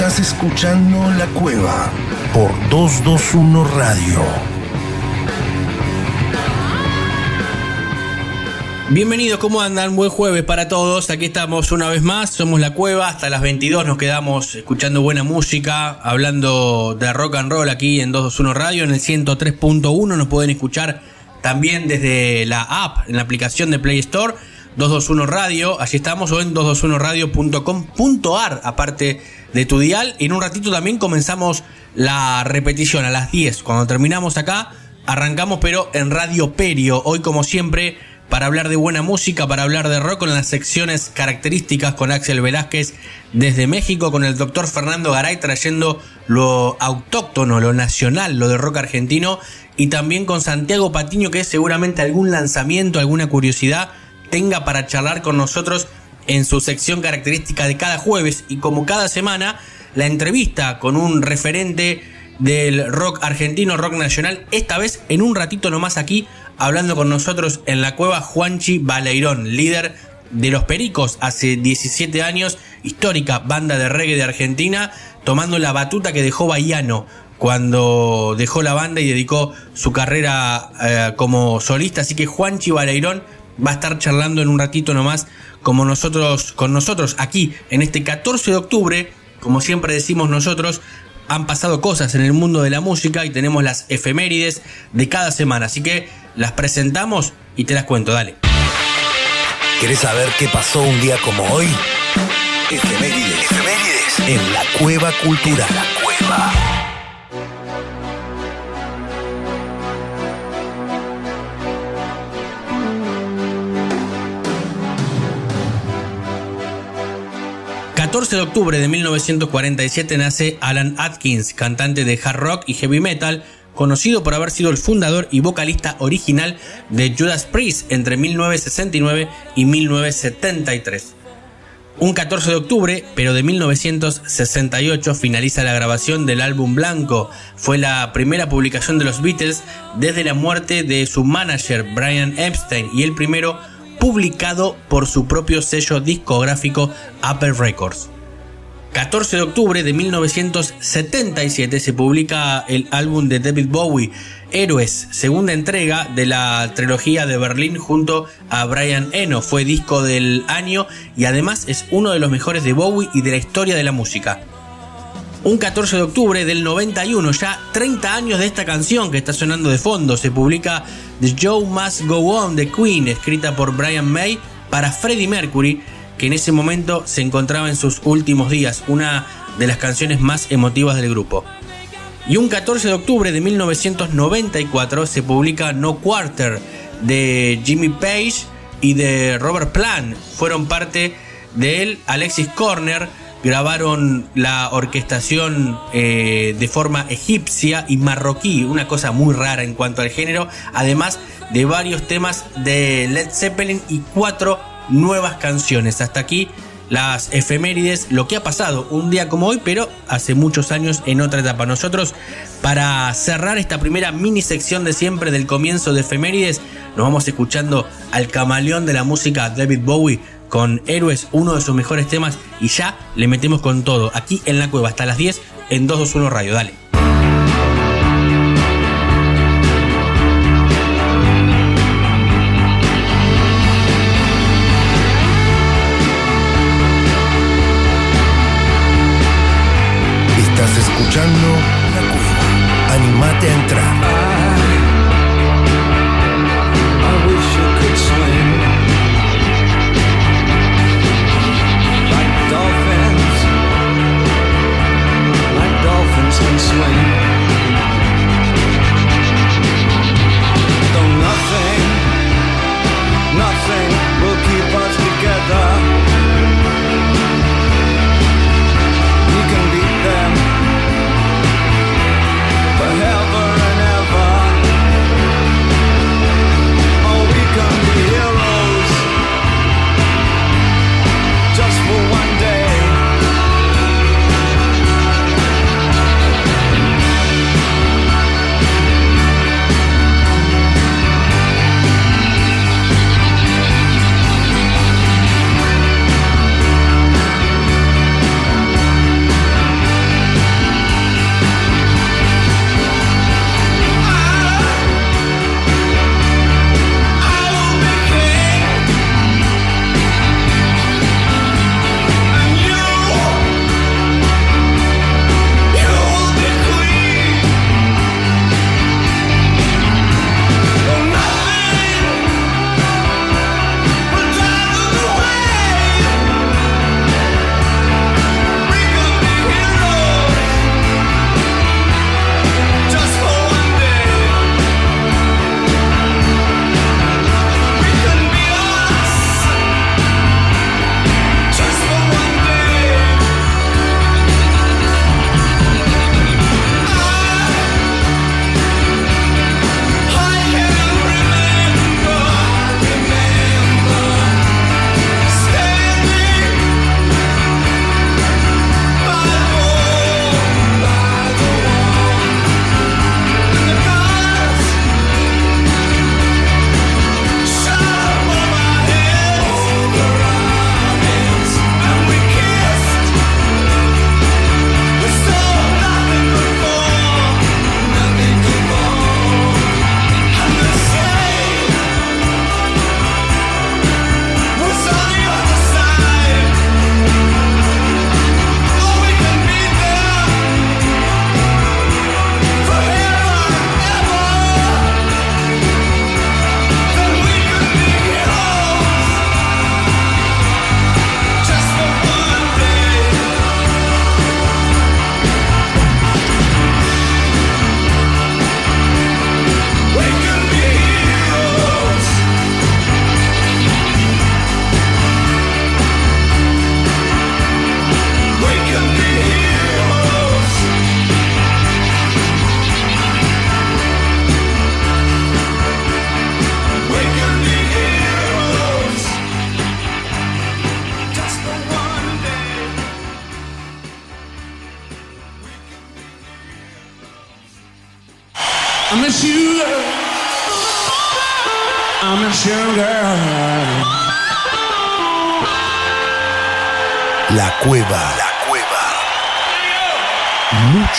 Estás escuchando La Cueva por 221 Radio. Bienvenidos, ¿cómo andan? Buen jueves para todos. Aquí estamos una vez más. Somos La Cueva. Hasta las 22 nos quedamos escuchando buena música, hablando de rock and roll aquí en 221 Radio. En el 103.1 nos pueden escuchar también desde la app, en la aplicación de Play Store. 221 Radio, allí estamos, o en 221radio.com.ar, aparte de tu dial. En un ratito también comenzamos la repetición a las 10. Cuando terminamos acá, arrancamos, pero en Radio Perio. Hoy, como siempre, para hablar de buena música, para hablar de rock con las secciones características con Axel Velázquez desde México, con el doctor Fernando Garay trayendo lo autóctono, lo nacional, lo de rock argentino, y también con Santiago Patiño, que seguramente algún lanzamiento, alguna curiosidad tenga para charlar con nosotros en su sección característica de cada jueves y como cada semana, la entrevista con un referente del rock argentino, rock nacional, esta vez en un ratito nomás aquí hablando con nosotros en la cueva Juanchi Baleirón, líder de Los Pericos hace 17 años, histórica banda de reggae de Argentina, tomando la batuta que dejó Bahiano cuando dejó la banda y dedicó su carrera eh, como solista. Así que Juanchi Baleirón va a estar charlando en un ratito nomás como nosotros, con nosotros aquí en este 14 de octubre. Como siempre decimos nosotros, han pasado cosas en el mundo de la música y tenemos las efemérides de cada semana. Así que las presentamos y te las cuento, dale. ¿Querés saber qué pasó un día como hoy? Efemérides. Efemérides. En la cueva cultural. La cueva. 14 de octubre de 1947 nace Alan Atkins, cantante de hard rock y heavy metal, conocido por haber sido el fundador y vocalista original de Judas Priest entre 1969 y 1973. Un 14 de octubre, pero de 1968, finaliza la grabación del álbum Blanco. Fue la primera publicación de los Beatles desde la muerte de su manager Brian Epstein y el primero publicado por su propio sello discográfico Apple Records. 14 de octubre de 1977 se publica el álbum de David Bowie, Héroes, segunda entrega de la trilogía de Berlín junto a Brian Eno. Fue disco del año y además es uno de los mejores de Bowie y de la historia de la música. Un 14 de octubre del 91, ya 30 años de esta canción que está sonando de fondo, se publica The Show Must Go On de Queen, escrita por Brian May para Freddie Mercury, que en ese momento se encontraba en sus últimos días, una de las canciones más emotivas del grupo. Y un 14 de octubre de 1994 se publica No Quarter de Jimmy Page y de Robert Plant. Fueron parte de él Alexis Corner, grabaron la orquestación eh, de forma egipcia y marroquí, una cosa muy rara en cuanto al género, además de varios temas de Led Zeppelin y cuatro nuevas canciones. Hasta aquí las efemérides, lo que ha pasado un día como hoy, pero hace muchos años en otra etapa. Nosotros, para cerrar esta primera mini sección de siempre del comienzo de efemérides, nos vamos escuchando al camaleón de la música David Bowie con Héroes, uno de sus mejores temas, y ya le metemos con todo, aquí en la cueva, hasta las 10 en 221 Radio, dale.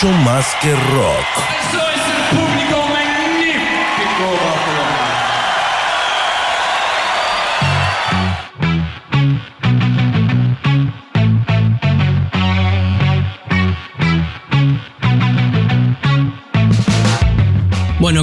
Mucho más que rock.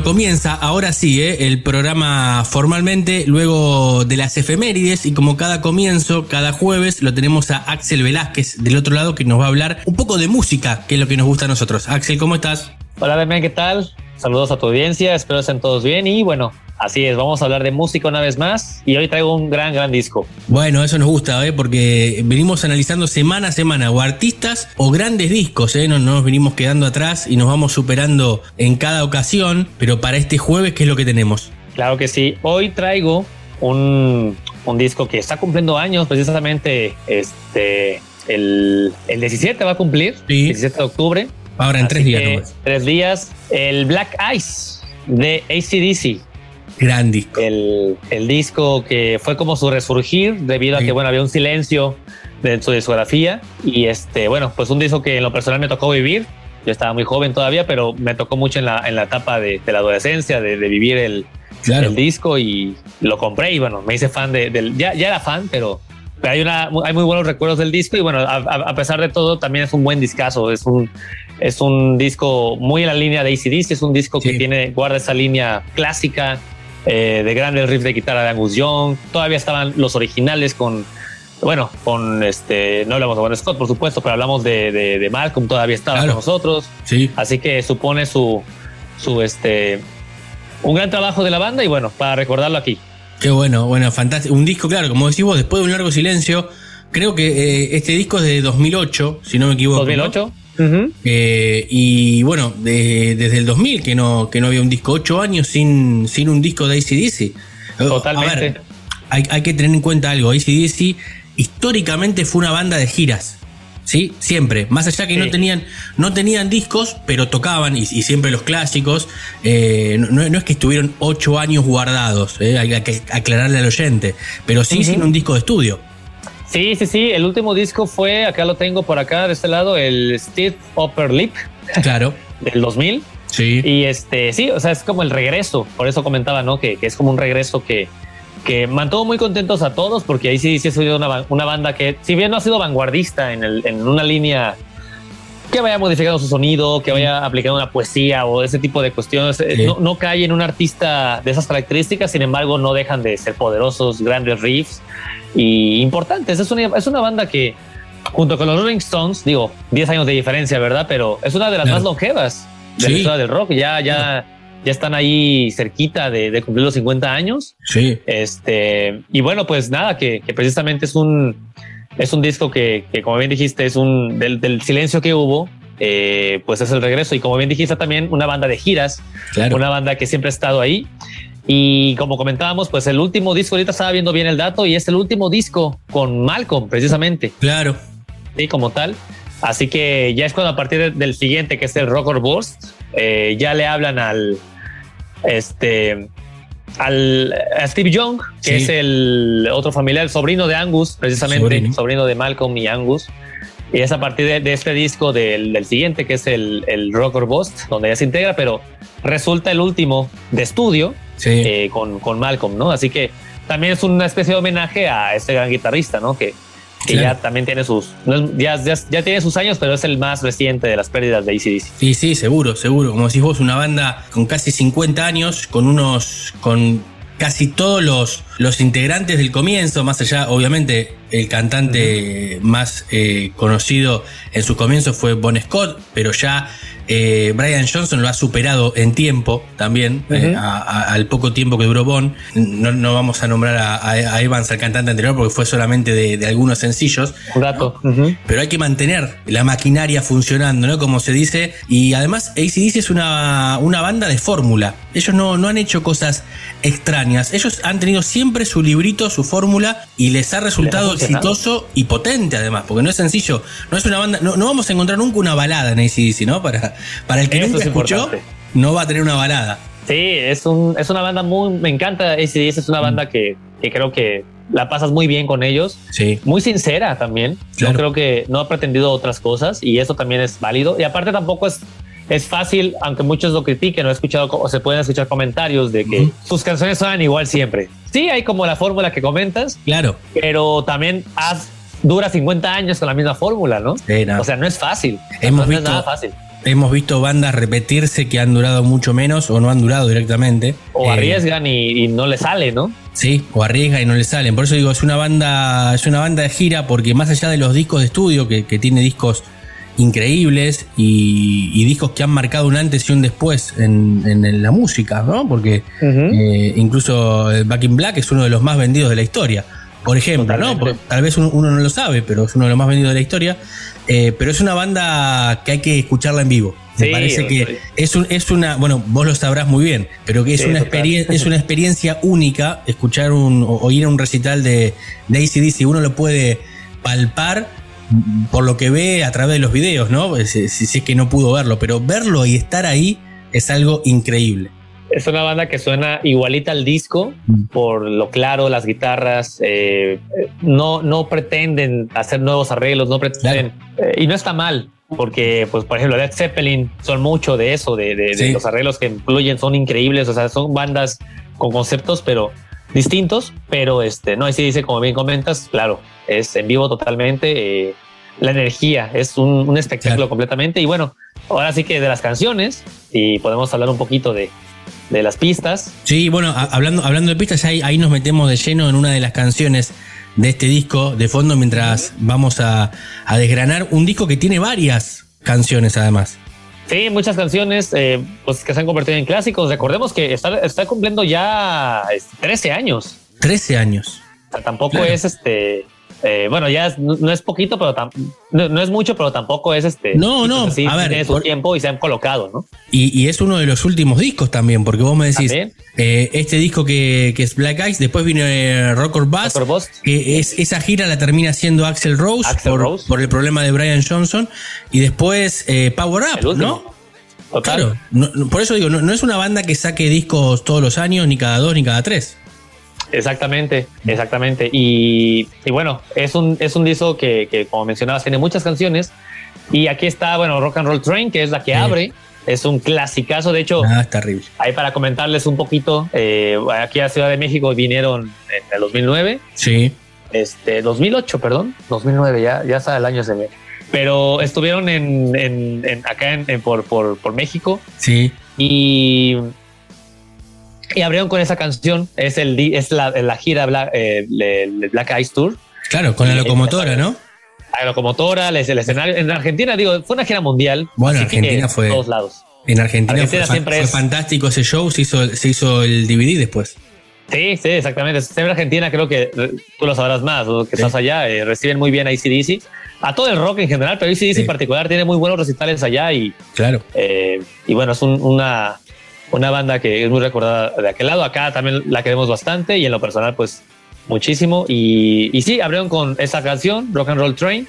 Comienza ahora sí ¿eh? el programa formalmente, luego de las efemérides, y como cada comienzo, cada jueves, lo tenemos a Axel Velázquez del otro lado que nos va a hablar un poco de música, que es lo que nos gusta a nosotros. Axel, ¿cómo estás? Hola, Demian, ¿qué tal? Saludos a tu audiencia, espero estén todos bien y bueno, así es, vamos a hablar de música una vez más y hoy traigo un gran, gran disco. Bueno, eso nos gusta, ¿eh? porque venimos analizando semana a semana o artistas o grandes discos, ¿eh? no, no nos venimos quedando atrás y nos vamos superando en cada ocasión, pero para este jueves, ¿qué es lo que tenemos? Claro que sí, hoy traigo un, un disco que está cumpliendo años, precisamente este, el, el 17 va a cumplir, Sí. 17 de octubre. Ahora en Así tres días nomás. Tres días, el Black Ice de ACDC. Gran disco. el, el disco que fue como su resurgir debido a Sí. que bueno había un silencio de su discografía y este bueno pues un disco que en lo personal me tocó vivir yo estaba muy joven todavía pero me tocó mucho en la, en la etapa de, de la adolescencia de, de vivir el, Claro. el disco y lo compré y bueno me hice fan de, del ya, ya era fan pero pero hay una hay muy buenos recuerdos del disco y bueno a, a- a pesar de todo también es un buen discazo es un es un disco muy en la línea de ACDC es un disco Sí. que tiene guarda esa línea clásica eh, de grandes riffs de guitarra de Angus Young. Todavía estaban los originales con, bueno, con este, no hablamos de Bon Scott, por supuesto, pero hablamos de, de, de Malcolm, todavía estaba Claro. con nosotros. Sí. Así que supone su, su, este, un gran trabajo de la banda y bueno, para recordarlo aquí. Qué bueno, bueno, fantástico. Un disco, claro, como decís vos, después de un largo silencio, creo que eh, este disco es de 2008, si no me equivoco. ¿no? 2008. Ujú. Eh, y bueno, de- desde el 2000 que no, que no había un disco, 8 años sin, sin un disco de ACDC. Eh, Totalmente. A ver, hay, hay que tener en cuenta algo, ACDC históricamente fue una banda de giras. ¿Sí? Siempre. Más allá que no tenían, no tenían discos, pero tocaban, y, y siempre los clásicos. eh, no, no es que estuvieron ocho años guardados, eh, hay que aclararle al oyente. Pero sí sin un disco de estudio. Sí, sí, sí. El último disco fue, acá lo tengo por acá, de este lado, el Steve Upper Lip Claro. del 2000. Sí. Y este, sí, o sea, es como el regreso. Por eso comentaba, ¿no? Que, que es como un regreso que, que mantuvo muy contentos a todos, porque ahí sí, sí ha sido una, una banda que, si bien no ha sido vanguardista en, el, en una línea que vaya modificando su sonido, que vaya aplicando una poesía o ese tipo de cuestiones, eh, Sí. no, no cae en un artista de esas características, sin embargo, no dejan de ser poderosos, grandes riffs y importantes. Es una, es una banda que, junto con los Rolling Stones, digo, 10 años de diferencia, ¿verdad? Pero es una de las Claro. más longevas de Sí. la historia del rock. Ya, ya, ya están ahí cerquita de, de cumplir los 50 años. Sí. Este, y bueno, pues nada, que, que precisamente es un, es un disco que, que, como bien dijiste, es un del, del silencio que hubo. eh, pues es el regreso y como bien dijiste también una banda de giras Claro. una banda que siempre ha estado ahí. Y como comentábamos, pues el último disco, ahorita estaba viendo bien el dato, y es el último disco con Malcolm, precisamente, Claro. ¿sí? como tal. Así que ya es cuando a partir de- del siguiente, que es el Rocker Burst, eh, ya le hablan al, este, al a Steve Young, que Sí. es el otro familiar, el sobrino de Angus, precisamente, Sobrino. sobrino, de Malcolm y Angus. Y es a partir de, de este disco del, del siguiente, que es el, el Rocker Bust, donde ya se integra, pero resulta el último de estudio Sí. eh, con, con Malcolm, ¿no? Así que también es una especie de homenaje a este gran guitarrista, ¿no? Que, que Claro. ya también tiene sus, ya, ya, ya tiene sus años, pero es el más reciente de las pérdidas de ACDC. Sí, sí, seguro, seguro. Como decís vos, una banda con casi 50 años, con unos. con casi todos los, los integrantes del comienzo, más allá, obviamente, el cantante más eh, conocido en sus comienzos fue Bon Scott, pero ya eh, Brian Johnson lo ha superado en tiempo también, eh, Ujú. a- a- al poco tiempo que duró Bon. No, no vamos a nombrar a, Evans, al cantante anterior, porque fue solamente de, de algunos sencillos, Un pero hay que mantener la maquinaria funcionando, ¿no? Como se dice. Y además, ACDC es una, una banda de fórmula. Ellos no, no han hecho cosas extrañas. Ellos han tenido siempre su librito, su fórmula, y les ha resultado Les ha funcionado. exitoso y potente, además, porque no es sencillo. No es una banda. No, no vamos a encontrar nunca una balada en ACDC, ¿no? Para, para el que Eso nunca es escuchó, importante. no va a tener una balada. Sí, es, un, es una banda muy. Me encanta ACDC, es una banda que, que creo que la pasas muy bien con ellos. Sí. Muy sincera también. Claro. Yo creo que no ha pretendido otras cosas y eso también es válido. Y aparte tampoco es, es fácil, aunque muchos lo critiquen, no he escuchado o se pueden escuchar comentarios de que Ujú. sus canciones suenan igual siempre. Sí, hay como la fórmula que comentas, Claro. pero también haz, dura 50 años con la misma fórmula, ¿no? Sí, no. O sea, no es fácil. Hemos no visto- es nada fácil. Hemos visto bandas repetirse que han durado mucho menos o no han durado directamente. O Eh, arriesgan y, y no le sale, ¿no? Sí, o arriesga y no le salen. Por eso digo, es una banda, es una banda de gira, porque más allá de los discos de estudio, que, que tiene discos increíbles y, y discos que han marcado un antes y un después en, en la música, ¿no? Porque eh, incluso eh, Back in Black es uno de los más vendidos de la historia. Por ejemplo, ¿no? Totalmente. Por- tal vez uno, uno no lo sabe, pero es uno de los más vendidos de la historia. Eh, pero es una banda que hay que escucharla en vivo. Me Sí, parece que es, un, es una, bueno, vos lo sabrás muy bien, pero que es, Sí, una, total. experien- es una experiencia única escuchar un, o, o ir a un recital de, de ACDC. Uno lo puede palpar por lo que ve a través de los videos, ¿no? Si, si- es que no pudo verlo, pero verlo y estar ahí es algo increíble. Es una banda que suena igualita al disco Mm. por lo claro, las guitarras. eh, no, no pretenden hacer nuevos arreglos, no pretenden. eh, y no está mal, porque, pues, por ejemplo, Led Zeppelin son mucho de eso, de, de- de los arreglos que incluyen, son increíbles. O sea, son bandas con conceptos, pero distintos. Pero este, no, y sí dice, como bien comentas, claro, es en vivo totalmente. eh, la energía es un, un espectáculo Claro. completamente. Y bueno, ahora sí que de las canciones, y podemos hablar un poquito de, de las pistas. Sí, bueno, a- hablando, hablando de pistas, ahí, ahí nos metemos de lleno en una de las canciones de este disco de fondo mientras vamos a, a desgranar un disco que tiene varias canciones además. Sí, muchas canciones eh, pues que se han convertido en clásicos. Recordemos que está, está cumpliendo ya este, 13 años. 13 años. O sea, tampoco Claro. es este. Eh, bueno, ya es- no, no es poquito, pero tam- no, no es mucho, pero tampoco es este. No, no, sí, a ver, tiene su por- tiempo y se han colocado, ¿no? Y, y es uno de los últimos discos también, porque vos me decís, eh, este disco que, que es Black Eyes, después vino eh, Rock or Bust, que es, esa gira la termina haciendo Axel Rose, por, Rose. por el problema de Brian Johnson, y después eh, Power Up. ¿no? Total. Claro, no- por eso digo, no, no es una banda que saque discos todos los años, ni cada dos, ni cada tres. Exactamente, exactamente. Y, y bueno, es un, es un disco que, que, como mencionabas, tiene muchas canciones. Y aquí está, bueno, Rock and Roll Train, que es la que Sí. abre. Es un clasicazo. De hecho, Ah, terrible. ahí para comentarles un poquito, eh, aquí a Ciudad de México vinieron en el 2009, Sí, este, 2008, perdón, 2009, ya, ya está el año se ve. Pero estuvieron en, en- en- acá en, en- por, por, por México sí. y, y abrieron con esa canción. Es, el, es la, la gira Black, eh, Black Eyes Tour. Claro, con la locomotora, ¿no? La locomotora, les- el escenario. En Argentina, digo, fue una gira mundial. Bueno, que Argentina en fue- todos lados. En Argentina, Argentina fue, fa- siempre fue es- fantástico ese show, se hizo, se hizo el DVD después. Sí, sí, exactamente. Siempre Argentina, creo que eh, tú lo sabrás más, que Sí. estás allá, eh, reciben muy bien a ACDC, a todo el rock en general, pero ACDC Sí. en particular tiene muy buenos recitales allá y, Claro. eh, y bueno, es un- una, una banda que es muy recordada de aquel lado. Acá también la queremos bastante y en lo personal, pues muchísimo. Y, y sí, abrieron con esa canción, Rock and Roll Train.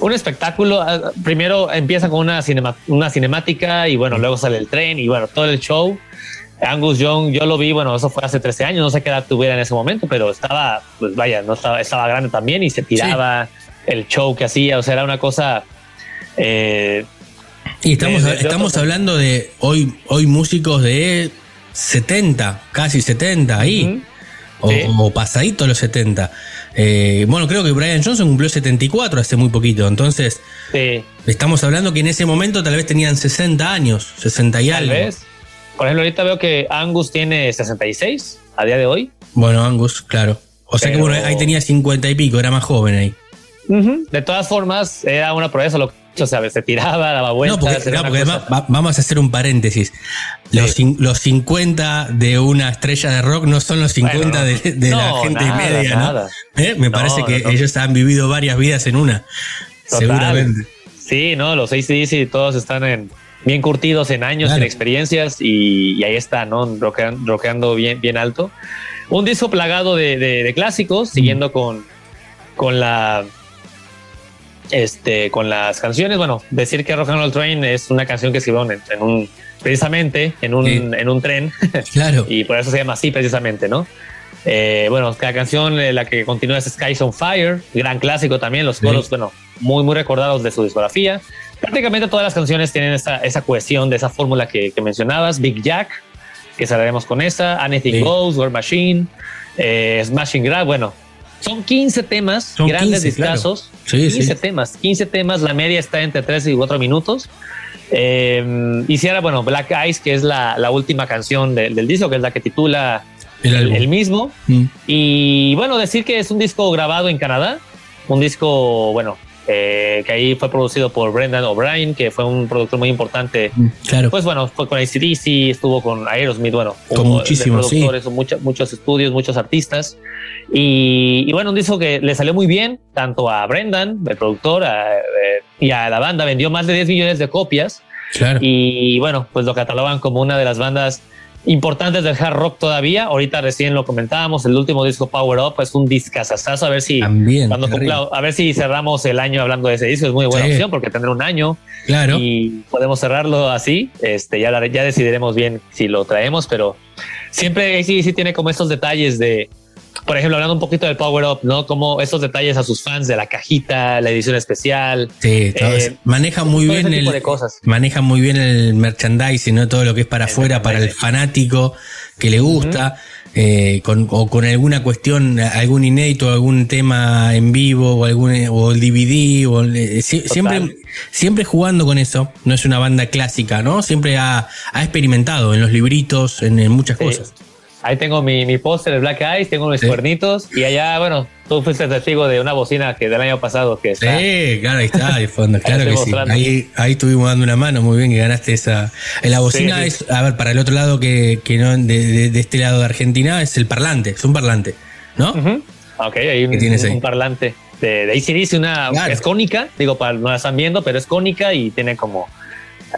Un espectáculo. ah, Primero empieza con una, cinema- una cinemática y bueno, luego sale el tren y bueno, todo el show. Angus Young, yo lo vi, bueno, eso fue hace 13 años, no sé qué edad tuviera en ese momento, pero estaba, pues vaya, no estaba, estaba grande también y se tiraba el show que hacía, o sea, era una cosa eh, Y estamos, de- de estamos hablando de hoy, hoy músicos de 70, casi 70 ahí, o, Sí. o pasadito los 70. Eh, bueno, creo que Brian Johnson cumplió 74 hace muy poquito, entonces sí, estamos hablando que en ese momento tal vez tenían 60 años, 60 y tal algo. vez. Por ejemplo, ahorita veo que Angus tiene 66 a día de hoy. Bueno, Angus, claro. O sea que bueno, ahí tenía 50 y pico, era más joven ahí. De todas formas, era una proeza lo o sea, se tiraba, daba vueltas. No, porque, no, porque va- vamos a hacer un paréntesis. Los, los 50 de una estrella de rock no son los 50 Bueno, de, de la no, gente nada, media, ¿no? nada. ¿Eh? Me No, parece que no, no. ellos han vivido varias vidas en una. Total. Seguramente. Sí, no, los ACDC todos están en, bien curtidos en años, Claro. en experiencias y, y ahí está, ¿no? Rockean- rockeando bien, bien alto. Un disco plagado de, de- de clásicos, siguiendo con, con la este, con las canciones. Bueno, decir que Rock and Roll Train es una canción que escribieron en, en un, precisamente en un, Sí. en un tren Claro. y por eso se llama así precisamente, ¿no? Eh, bueno, la canción, eh, la que continúa es Skies on Fire, gran clásico también, los Sí. coros, bueno, muy, muy recordados de su discografía. Prácticamente todas las canciones tienen esa, esa cohesión de esa fórmula que, que mencionabas, Big Jack, que cerraremos con esa, Anything Sí. Goes, War Machine, eh, Smashing Grab, bueno, son 15 temas, Son grandes 15, claro. discazos, Sí, 15 sí. temas, 15 temas, la media está entre 3 y 4 minutos. Eh, hiciera, bueno, Black Eyes, que es la, la última canción de- del disco, que es la que titula El el, álbum. el mismo. Mm. Y bueno, decir que es un disco grabado en Canadá, un disco, bueno, eh, que ahí fue producido por Brendan O'Brien, que fue un productor muy importante. Mm, Claro. Pues bueno, fue con ACDC, estuvo con Aerosmith, bueno, Con muchísimos, muchos estudios, muchos artistas. Y, y bueno, un disco que le salió muy bien, tanto a Brendan, el productor, a, eh, y a la banda, vendió más de 10 millones de copias. claro. Y bueno, pues lo catalogan como una de las bandas importantes del hard rock todavía. Ahorita recién lo comentábamos, el último disco Power Up es un discazazazo. A ver si También. cuando terrible. cumpla- a ver si cerramos el año hablando de ese disco. Es muy buena Sí. opción porque tendrá un año Claro. y podemos cerrarlo así. Este ya, ya decidiremos bien si lo traemos, pero siempre sí, sí tiene como estos detalles de, por ejemplo, hablando un poquito del Power Up, ¿no? Como estos detalles a sus fans de la cajita, la edición especial. Sí, eh, maneja muy bien ese tipo el, de cosas. maneja muy bien el merchandising, ¿no? Todo lo que es para afuera, para el fanático que le gusta, eh, con, o con alguna cuestión, algún inédito, algún tema en vivo, o algún o el DVD, o eh, sie- siempre, siempre jugando con eso. No es una banda clásica, ¿no? Siempre ha, ha experimentado en los libritos, en, en muchas Sí. cosas. Ahí tengo mi, mi póster de Black Eyes, tengo mis Sí. cuernitos y allá, bueno, tú fuiste testigo de una bocina que del año pasado que está. Sí, claro, ahí está, de fondo, claro que sí. Ahí, ahí estuvimos dando una mano, muy bien que ganaste esa. eh, La bocina Sí, es, a ver, para el otro lado que, que no, de, de- de este lado de Argentina, es el parlante, es un parlante, ¿no? Ujú. Ok, hay un, ¿Qué tienes un- ahí? un parlante de, de ACDC, una Claro. es cónica, digo, para no la están viendo, pero es cónica y tiene como.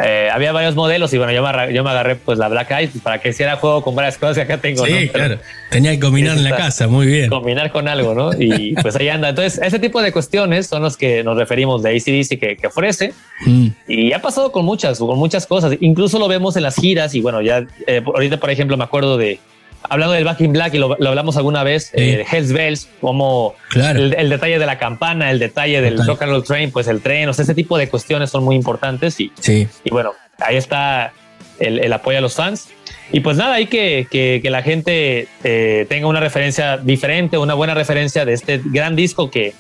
Eh, había varios modelos y bueno, yo me, yo me agarré pues la Black Eyes pues, para que hiciera juego con varias cosas que acá tengo. Sí, claro. Tenía que combinar en la casa, muy bien. Combinar con algo, ¿no? Y pues ahí anda. Entonces, ese tipo de cuestiones son los que nos referimos de ACDC que, que ofrece. Mm, Y ha pasado con muchas, con muchas cosas. Incluso lo vemos en las giras y bueno, ya eh, ahorita, por ejemplo, me acuerdo de, hablando del Back in Black y lo, lo hablamos alguna vez, eh, Hells Bells, como Claro. el, el detalle de la campana, el detalle del Total. Rock and Roll Train, pues el tren, o sea, ese tipo de cuestiones son muy importantes y, Sí, y bueno, ahí está el, el apoyo a los fans. Y pues nada, hay que, que, que la gente eh, tenga una referencia diferente, una buena referencia de este gran disco que,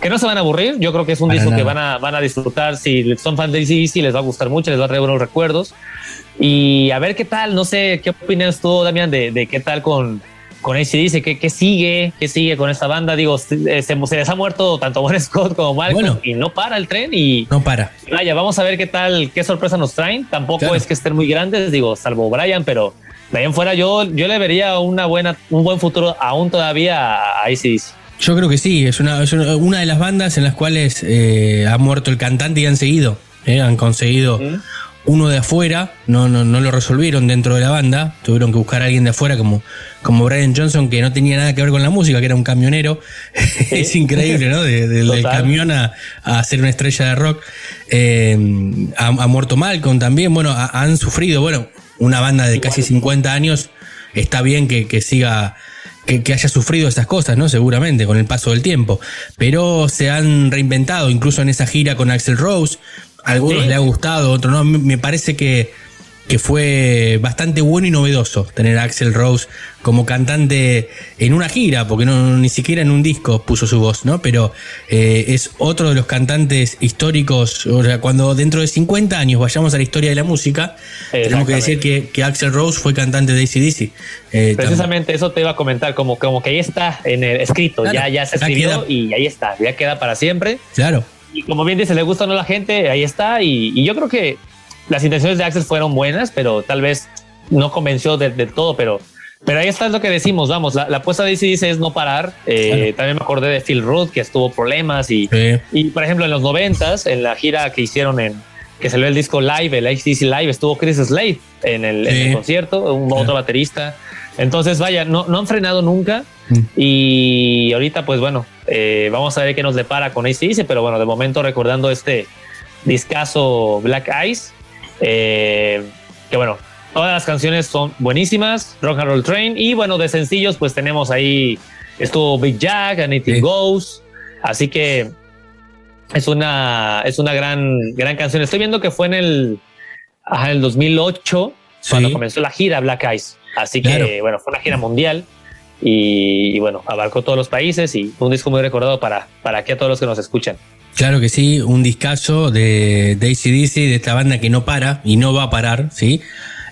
que no se van a aburrir. Yo creo que es un Para disco que nada. van a, van a disfrutar. Si son fans de ACDC, les va a gustar mucho, les va a traer buenos recuerdos. Y a ver qué tal, no sé, ¿qué opinas tú, Damián, de, de qué tal con, con ACDC? ¿Qué, ¿Qué sigue? ¿Qué sigue con esta banda? Digo, se, se les ha muerto tanto Bon Scott como Malcolm Bueno. y no para el tren y... no para. Vaya, vamos a ver qué tal, qué sorpresa nos traen. Tampoco Claro. es que estén muy grandes, digo, salvo Brian, pero de ahí en fuera yo, yo le vería una buena, un buen futuro aún todavía a ACDC. Yo creo que sí, es una, es una una de las bandas en las cuales eh, ha muerto el cantante y han seguido. eh, han conseguido uno de afuera, no, no, no lo resolvieron dentro de la banda, tuvieron que buscar a alguien de afuera como, como Brian Johnson, que no tenía nada que ver con la música, que era un camionero. es increíble, ¿no? De- del- camión a, a ser una estrella de rock. Eh, ha, ha muerto Malcolm también, bueno, ha- han sufrido, bueno, una banda de casi 50 años, está bien que, que siga que, que haya sufrido esas cosas, ¿no? Seguramente, con el paso del tiempo. Pero se han reinventado, incluso en esa gira con Axel Rose. A algunos Sí. le ha gustado, otros no. Me- parece que, que fue bastante bueno y novedoso tener a Axel Rose como cantante en una gira, porque no ni siquiera en un disco puso su voz, ¿no? Pero eh, es otro de los cantantes históricos. O sea, cuando dentro de 50 años vayamos a la historia de la música, tenemos que decir que, que Axel Rose fue cantante de ACDC. Eh, Precisamente eso te iba a comentar, como, como que ahí está en el escrito, Claro, ya, ya se escribió queda. y ahí está, ya queda para siempre. Claro. Y como bien dice, le gusta o no a la gente, ahí está. Y, y yo creo que las intenciones de Axel fueron buenas, pero tal vez no convenció del de todo, pero, pero ahí está es lo que decimos, vamos, la, la apuesta de dice es no parar. Eh, Claro. También me acordé de Phil Root, que estuvo problemas y, Sí. y por ejemplo, en los noventas, en la gira que hicieron en que salió el disco live, el HTC Live, estuvo Chris Slade en el, en el Sí. concierto, un otro baterista. Entonces, vaya, no, no han frenado nunca. Mm. Y ahorita, pues bueno, eh, vamos a ver qué nos depara con ACDC, pero bueno, de momento recordando este discazo Black Eyes, eh, que bueno, todas las canciones son buenísimas, Rock and Roll Train, y bueno, de sencillos, pues tenemos ahí, estuvo Big Jack, Anything Sí. Goes, así que es una, es una gran, gran canción. Estoy viendo que fue en el, en el 2008, cuando Sí. comenzó la gira Black Eyes. Así Claro. que, bueno, fue una gira mundial y, y, bueno, abarcó todos los países y un disco muy recordado para, para aquí a todos los que nos escuchan. Claro que sí, un discazo de, de ACDC, de esta banda que no para y no va a parar, ¿sí?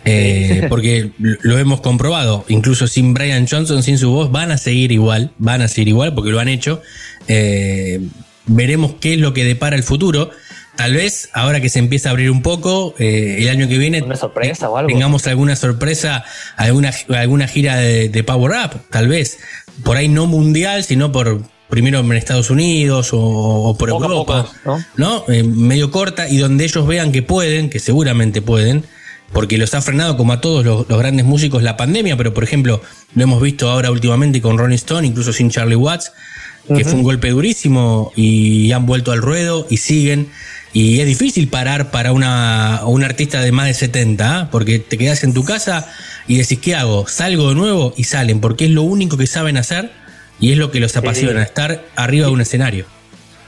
Eh, porque lo hemos comprobado, incluso sin Brian Johnson, sin su voz, van a seguir igual, van a seguir igual porque lo han hecho. Eh, veremos qué es lo que depara el futuro. Tal vez ahora que se empieza a abrir un poco, eh, el año que viene Una sorpresa o algo. tengamos alguna sorpresa, alguna, alguna gira de, de Power Up, tal vez. Por ahí no mundial, sino por primero en Estados Unidos o, o por Poco Europa. poco, ¿no? ¿no? Eh, medio corta y donde ellos vean que pueden, que seguramente pueden, porque los ha frenado como a todos los, los grandes músicos la pandemia, pero por ejemplo, lo hemos visto ahora últimamente con Ronnie Stone, incluso sin Charlie Watts, que fue un golpe durísimo y han vuelto al ruedo y siguen. Y es difícil parar para una, un artista de más de 70, ¿ah? porque te quedas en tu casa y decís, ¿qué hago? Salgo de nuevo y salen, porque es lo único que saben hacer y es lo que los apasiona, estar arriba de un escenario.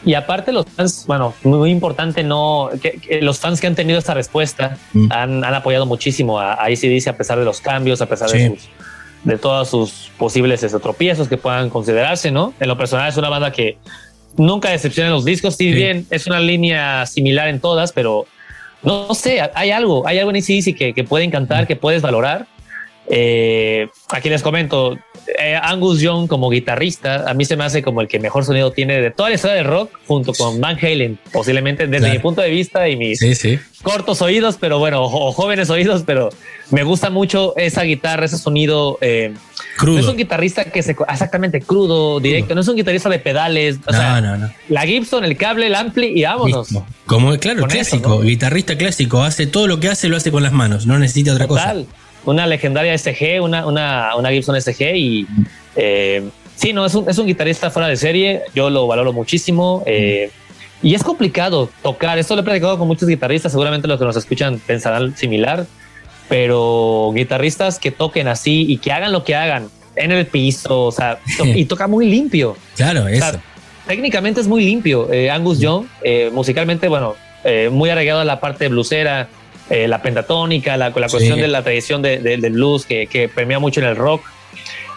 Y aparte los fans, bueno, muy, importante no, que, que los fans que han tenido esta respuesta Mm. han, han apoyado muchísimo a, a AC/DC a pesar de los cambios, a pesar de Sí. sus de todos sus posibles tropiezos que puedan considerarse, ¿no? En lo personal es una banda que nunca decepciona en los discos, si Sí. bien es una línea similar en todas, pero no, sé, hay algo, hay algo en AC/DC que, que pueden cantar, que puedes valorar. Eh, aquí les comento, eh, Angus Young como guitarrista, a mí se me hace como el que mejor sonido tiene de toda la historia del rock, junto con Van Halen, posiblemente desde Claro. mi punto de vista y mis Sí, sí. cortos oídos, pero bueno, o, jóvenes oídos, pero me gusta mucho esa guitarra, ese sonido. eh, Crudo. No es un guitarrista que se exactamente crudo, directo, no es un guitarrista de pedales, o no, sea, no, no. la Gibson, el cable, el ampli y vámonos. Mismo. Como, claro, Con eso, clásico, ¿no? guitarrista clásico, hace todo lo que hace, lo hace con las manos, no necesita otra Total. Una legendaria SG, una, una, una Gibson SG y eh, sí, no, es un, es un guitarrista fuera de serie. Yo lo valoro muchísimo. eh, y es complicado tocar. Esto lo he platicado con muchos guitarristas. Seguramente los que nos escuchan pensarán similar, pero guitarristas que toquen así y que hagan lo que hagan en el piso, o sea, to- y toca muy limpio. Claro, O eso. sea, técnicamente es muy limpio. Eh, Angus Young, eh, musicalmente, bueno, eh, muy arreglado a la parte bluesera, eh, la pentatónica, la, la cuestión Sí. de la tradición de- de- del blues que, que premia mucho en el rock.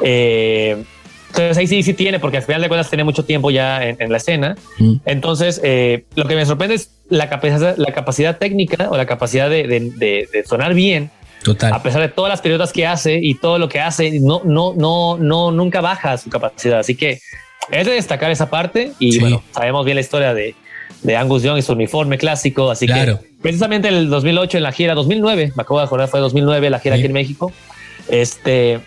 Eh, entonces ahí sí, sí tiene, porque al final de cuentas tiene mucho tiempo ya en, en la escena. Mm. Entonces, eh, lo que me sorprende es la capacidad, la capacidad técnica o la capacidad de, de- de- de sonar bien, Total. a pesar de todas las periodas que hace y todo lo que hace, no, no, no, no, nunca baja su capacidad. Así que es de destacar esa parte. Y Sí. bueno, sabemos bien la historia de, de Angus Young y su uniforme clásico. Así Claro. que precisamente en el 2008, en la gira 2009, me acabo de acordar, fue 2009 la gira Sí. aquí en México. Este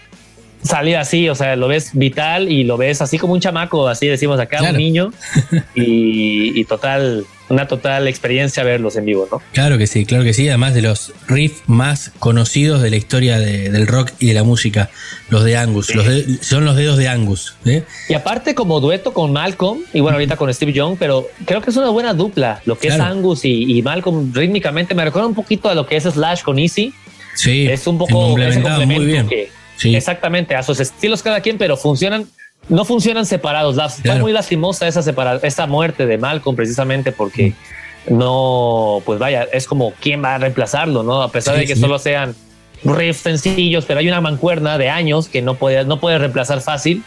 salir así, o sea, lo ves vital y lo ves así como un chamaco, así decimos acá, Claro. un niño. y, y total, una total experiencia verlos en vivo, ¿no? Claro que sí, claro que sí. Además de los riffs más conocidos de la historia de- del rock y de la música, los de Angus. Los de- son los dedos de Angus. ¿eh? Y aparte como dueto con Malcolm y bueno ahorita con Steve Young, pero creo que es una buena dupla. Lo que Claro. es Angus y, y Malcolm rítmicamente me recuerda un poquito a lo que es Slash con Easy. Sí, Es un poco ese complementaban muy bien. que Sí. exactamente a sus estilos cada quien, pero funcionan no funcionan separados. La- Fue Claro. muy lastimosa esa separa esa muerte de Malcolm precisamente porque Mm. no pues vaya es como quién va a reemplazarlo, no a pesar Sí, de que sí. solo sean riffs sencillos, pero hay una mancuerna de años que no puede no puede reemplazar fácil.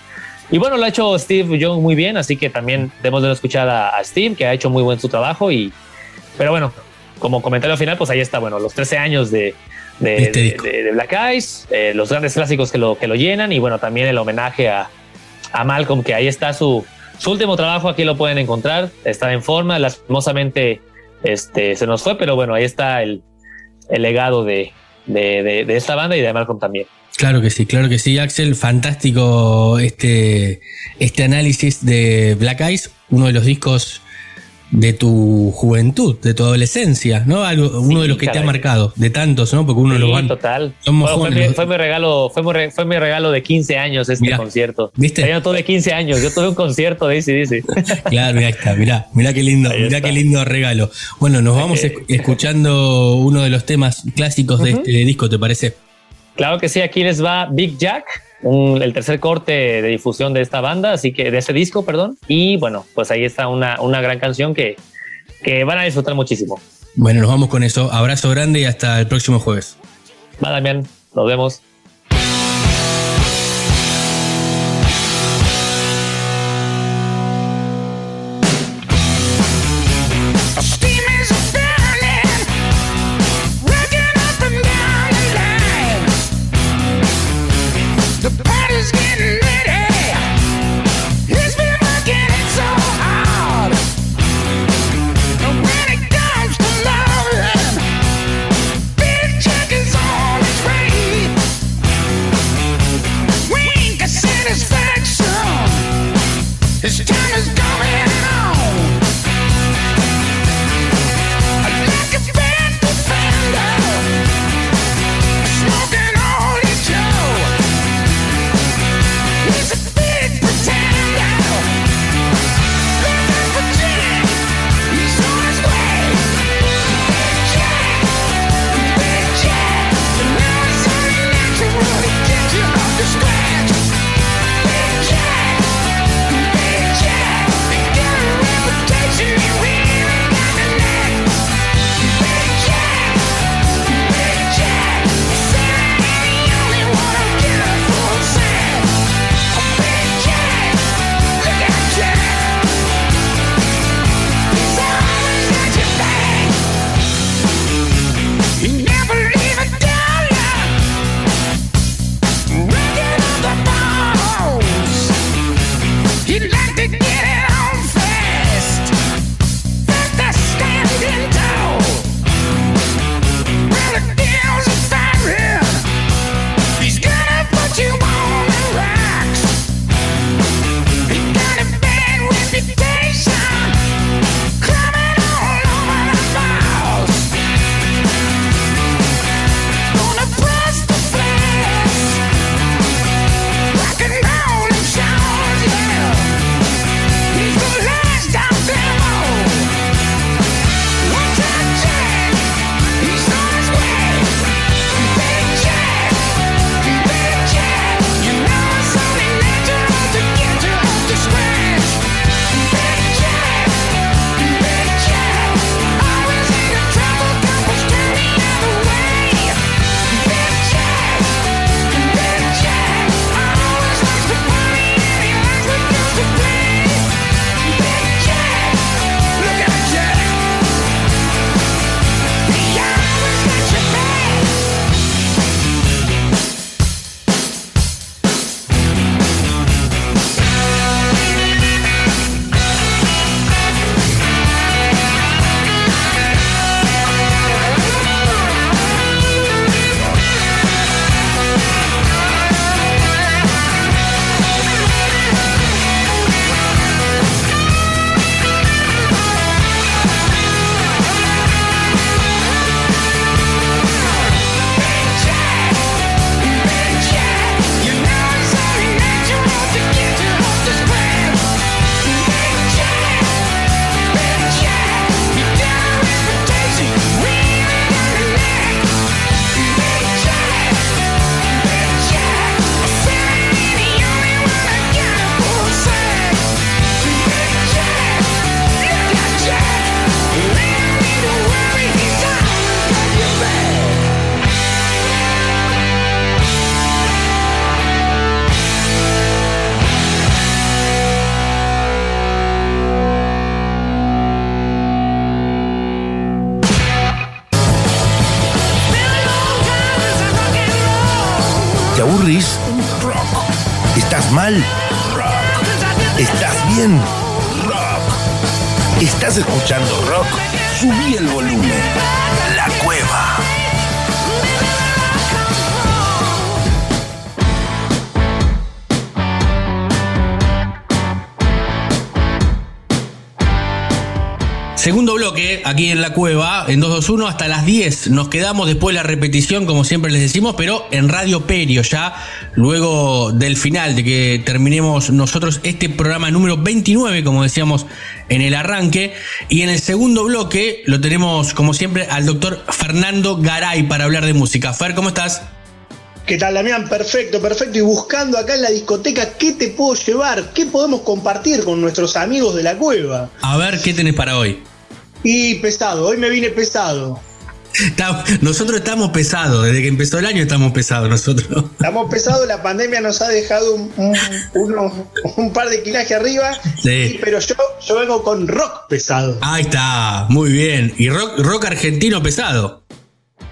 Y bueno, lo ha hecho Steve Young muy bien, así que también debemos de escuchar a, a Steve, que ha hecho muy buen su trabajo. Y, pero bueno, como comentario final, pues ahí está, bueno, los 13 años de- de Black Eyes, eh, los grandes clásicos que lo, que lo llenan y bueno, también el homenaje a, a Malcolm, que ahí está su, su último trabajo, aquí lo pueden encontrar, está en forma, lastimosamente este, se nos fue, pero bueno, ahí está el, el legado de, de, de- esta banda y de Malcolm también. Claro que sí, claro que sí, Axel. Fantástico este, este análisis de Black Eyes, uno de los discos de tu juventud, de tu adolescencia, ¿no? Algo, uno de los que te ha marcado, de tantos, ¿no? Porque uno Sí, los van. total. Somos Bueno, fue, mi, fue mi regalo, fue mi, fue mi regalo de 15 años este Mirá, concierto. ¿viste? Yo no tuve 15 años, yo tuve un concierto de ACDC. Claro, mirá, está, mirá, mirá qué lindo, mirá está. qué lindo regalo. Bueno, nos vamos esc- escuchando uno de los temas clásicos de este disco, ¿te parece? Claro que sí, aquí les va Big Jack, un- el tercer corte de difusión de esta banda, así que de este disco, perdón. Y bueno, pues ahí está una, una gran canción que, que van a disfrutar muchísimo. Bueno, nos vamos con eso. Abrazo grande y hasta el próximo jueves. Va, Damián, nos vemos. ¿Estás bien? Rock. ¿Estás escuchando rock? Subí el volumen. La cueva. Segundo bloque, aquí en la cueva, en 221 hasta las 10. Nos quedamos después de la repetición, como siempre les decimos, pero en Radio Perio, ya luego del final, de que terminemos nosotros este programa número 29, como decíamos en el arranque. Y en el segundo bloque lo tenemos, como siempre, al doctor Fernando Garay para hablar de música. Fer, ¿cómo estás? ¿Qué tal, Damián? Perfecto, perfecto. Y buscando acá en la discoteca, ¿qué te puedo llevar? ¿Qué podemos compartir con nuestros amigos de la cueva? A ver, ¿qué tenés para hoy? Y pesado, hoy me vine pesado. Nosotros estamos pesados, desde que empezó el año estamos pesados nosotros. Estamos pesados, la pandemia nos ha dejado un, un- unos- un par de kilaje arriba. Sí. y- pero yo, yo vengo con rock pesado. Ahí está, muy bien. Y rock, rock argentino pesado.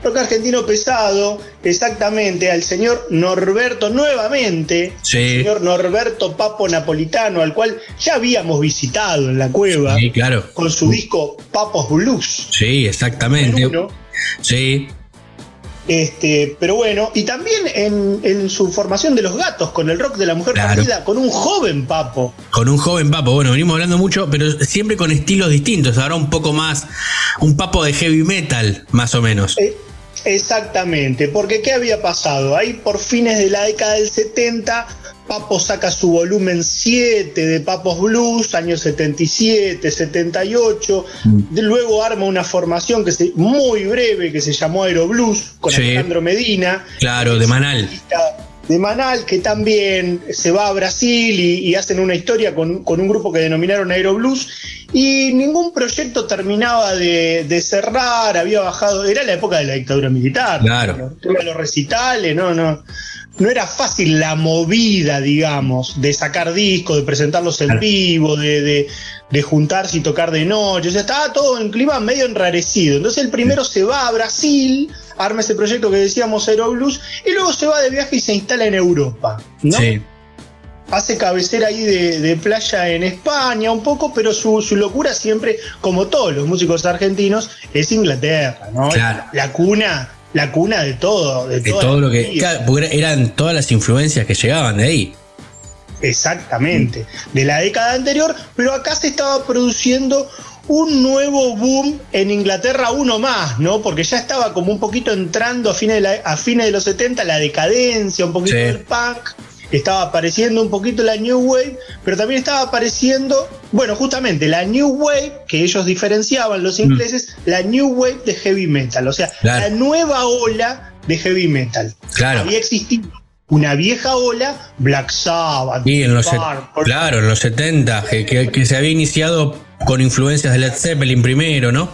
Rock argentino pesado, exactamente, al señor Norberto nuevamente. Sí. El señor Norberto Papo Napolitano, al cual ya habíamos visitado en la cueva. Sí, claro. Con su disco Papos Blues. Sí, exactamente. Sí, Este, pero bueno, y también en, en su formación de los gatos, con el rock de la mujer Claro. perdida, con un joven papo. con un joven papo. Bueno, venimos hablando mucho, pero siempre con estilos distintos. Ahora un poco más, un papo de heavy metal, más o menos. Eh, exactamente, porque ¿qué había pasado? Ahí por fines de la década del 70, Papo saca su volumen 7 de Papos Blues, años 77, 78. De- Luego arma una formación que se, muy breve que se llamó Aero Blues con Sí. Alejandro Medina. Claro, de Manal. de Manal, que también se va a Brasil y, y hacen una historia con, con un grupo que denominaron Aeroblues, y ningún proyecto terminaba de, de cerrar, había bajado, era la época de la dictadura militar, Claro. ¿no? Los recitales, no, no, no era fácil la movida, digamos, de sacar discos, de presentarlos en Claro. vivo, de, de- de juntarse y tocar de noche, o sea, estaba todo en clima medio enrarecido. Entonces el primero se va a Brasil, arma ese proyecto que decíamos Aeroblues, y luego se va de viaje y se instala en Europa, ¿no? Sí, Hace cabecera ahí de, de playa en España un poco, pero su, su locura siempre, como todos los músicos argentinos, es Inglaterra, ¿no? Claro. La cuna, la cuna de todo, de, todo lo que. claro, porque eran todas las influencias que llegaban de ahí. Exactamente, de la década anterior, pero acá se estaba produciendo un nuevo boom en Inglaterra, uno más, ¿no? Porque ya estaba como un poquito entrando a fines de, la- a fines de los 70 la decadencia, un poquito Sí. del punk, estaba apareciendo un poquito la New Wave, pero también estaba apareciendo, bueno, justamente la New Wave, que ellos diferenciaban los ingleses, la New Wave de heavy metal, o sea, Mm. Claro. la nueva ola de heavy metal. Claro. Había existido una vieja ola, Black Sabbath, Y en los, claro, en los 70, que, que- que se había iniciado con influencias de Led Zeppelin primero, ¿no?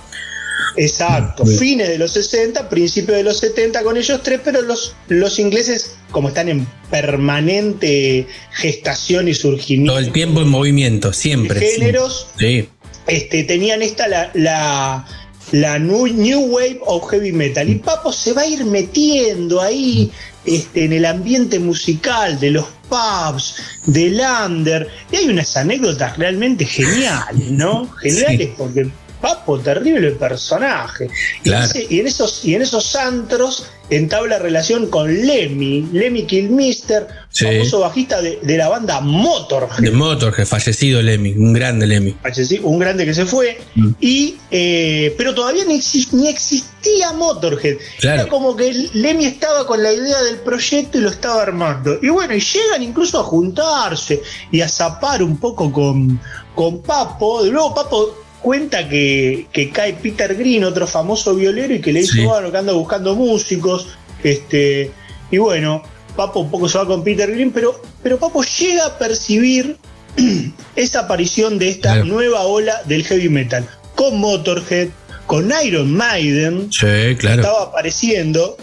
Exacto, fines de los 60, principios de los 70 con ellos tres, pero los, los ingleses, como están en permanente gestación y surgimiento Todo el tiempo en movimiento, siempre. de géneros, Sí, este, tenían esta la, la, la new, new Wave of Heavy Metal. Y Papo se va a ir metiendo ahí este, en el ambiente musical de los pubs, del under. Y hay unas anécdotas realmente geniales, ¿no? Geniales Sí. porque Papo, terrible personaje. Y, Claro. en ese- y en esos, y en esos antros entabla relación con Lemmy, Lemmy Kilmister, Sí. famoso bajista de, de la banda Motorhead. de Motorhead, fallecido Lemmy, un grande Lemmy. Falleci- un grande que se fue, Mm. y eh, pero todavía ni, exi- ni existía Motorhead. Claro. Era como que Lemmy estaba con la idea del proyecto y lo estaba armando. Y bueno, y llegan incluso a juntarse y a zapar un poco con, con Papo. De luego Papo cuenta que, que cae Peter Green, otro famoso violero, y que le dice, Sí. bueno, que anda buscando músicos. Este, y bueno, Papo un poco se va con Peter Green, pero, pero Papo llega a percibir esa aparición de esta Claro. nueva ola del heavy metal, con Motorhead, con Iron Maiden, Sí, claro. estaba apareciendo,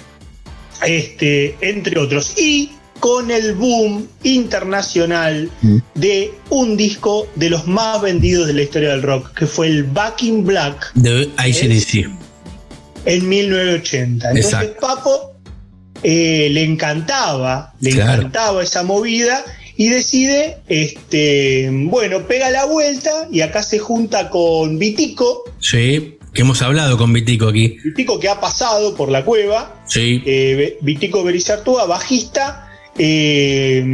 este, entre otros, y con el boom internacional Mm. de un disco de los más vendidos de la historia del rock, que fue el Back in Black De ICDC. en 1980. Entonces Exacto. Papo eh, le encantaba, le Claro. encantaba esa movida y decide, este, bueno, pega la vuelta y acá se junta con Vitico, Sí, que hemos hablado con Vitico aquí. Vitico que ha pasado por la cueva, Sí, eh, Vitico Berizartúa, bajista, eh,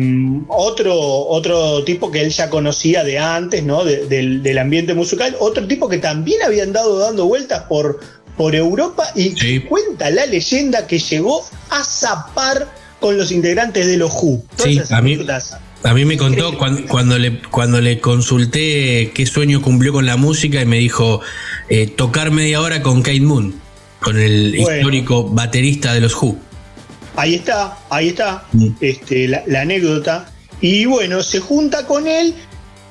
otro, otro tipo que él ya conocía de antes, ¿no? De- del, del ambiente musical, otro tipo que también había andado dando vueltas por, por Europa y Sí. cuenta la leyenda que llegó a zapar con los integrantes de los Who. Sí, a mí- anécdotas. A mí me contó cuando, cuando, le, cuando le consulté qué sueño cumplió con la música y me dijo eh, tocar media hora con Kate Moon, con el Bueno. histórico baterista de los Who. Ahí está, ahí está este, la, la anécdota. Y bueno, se junta con él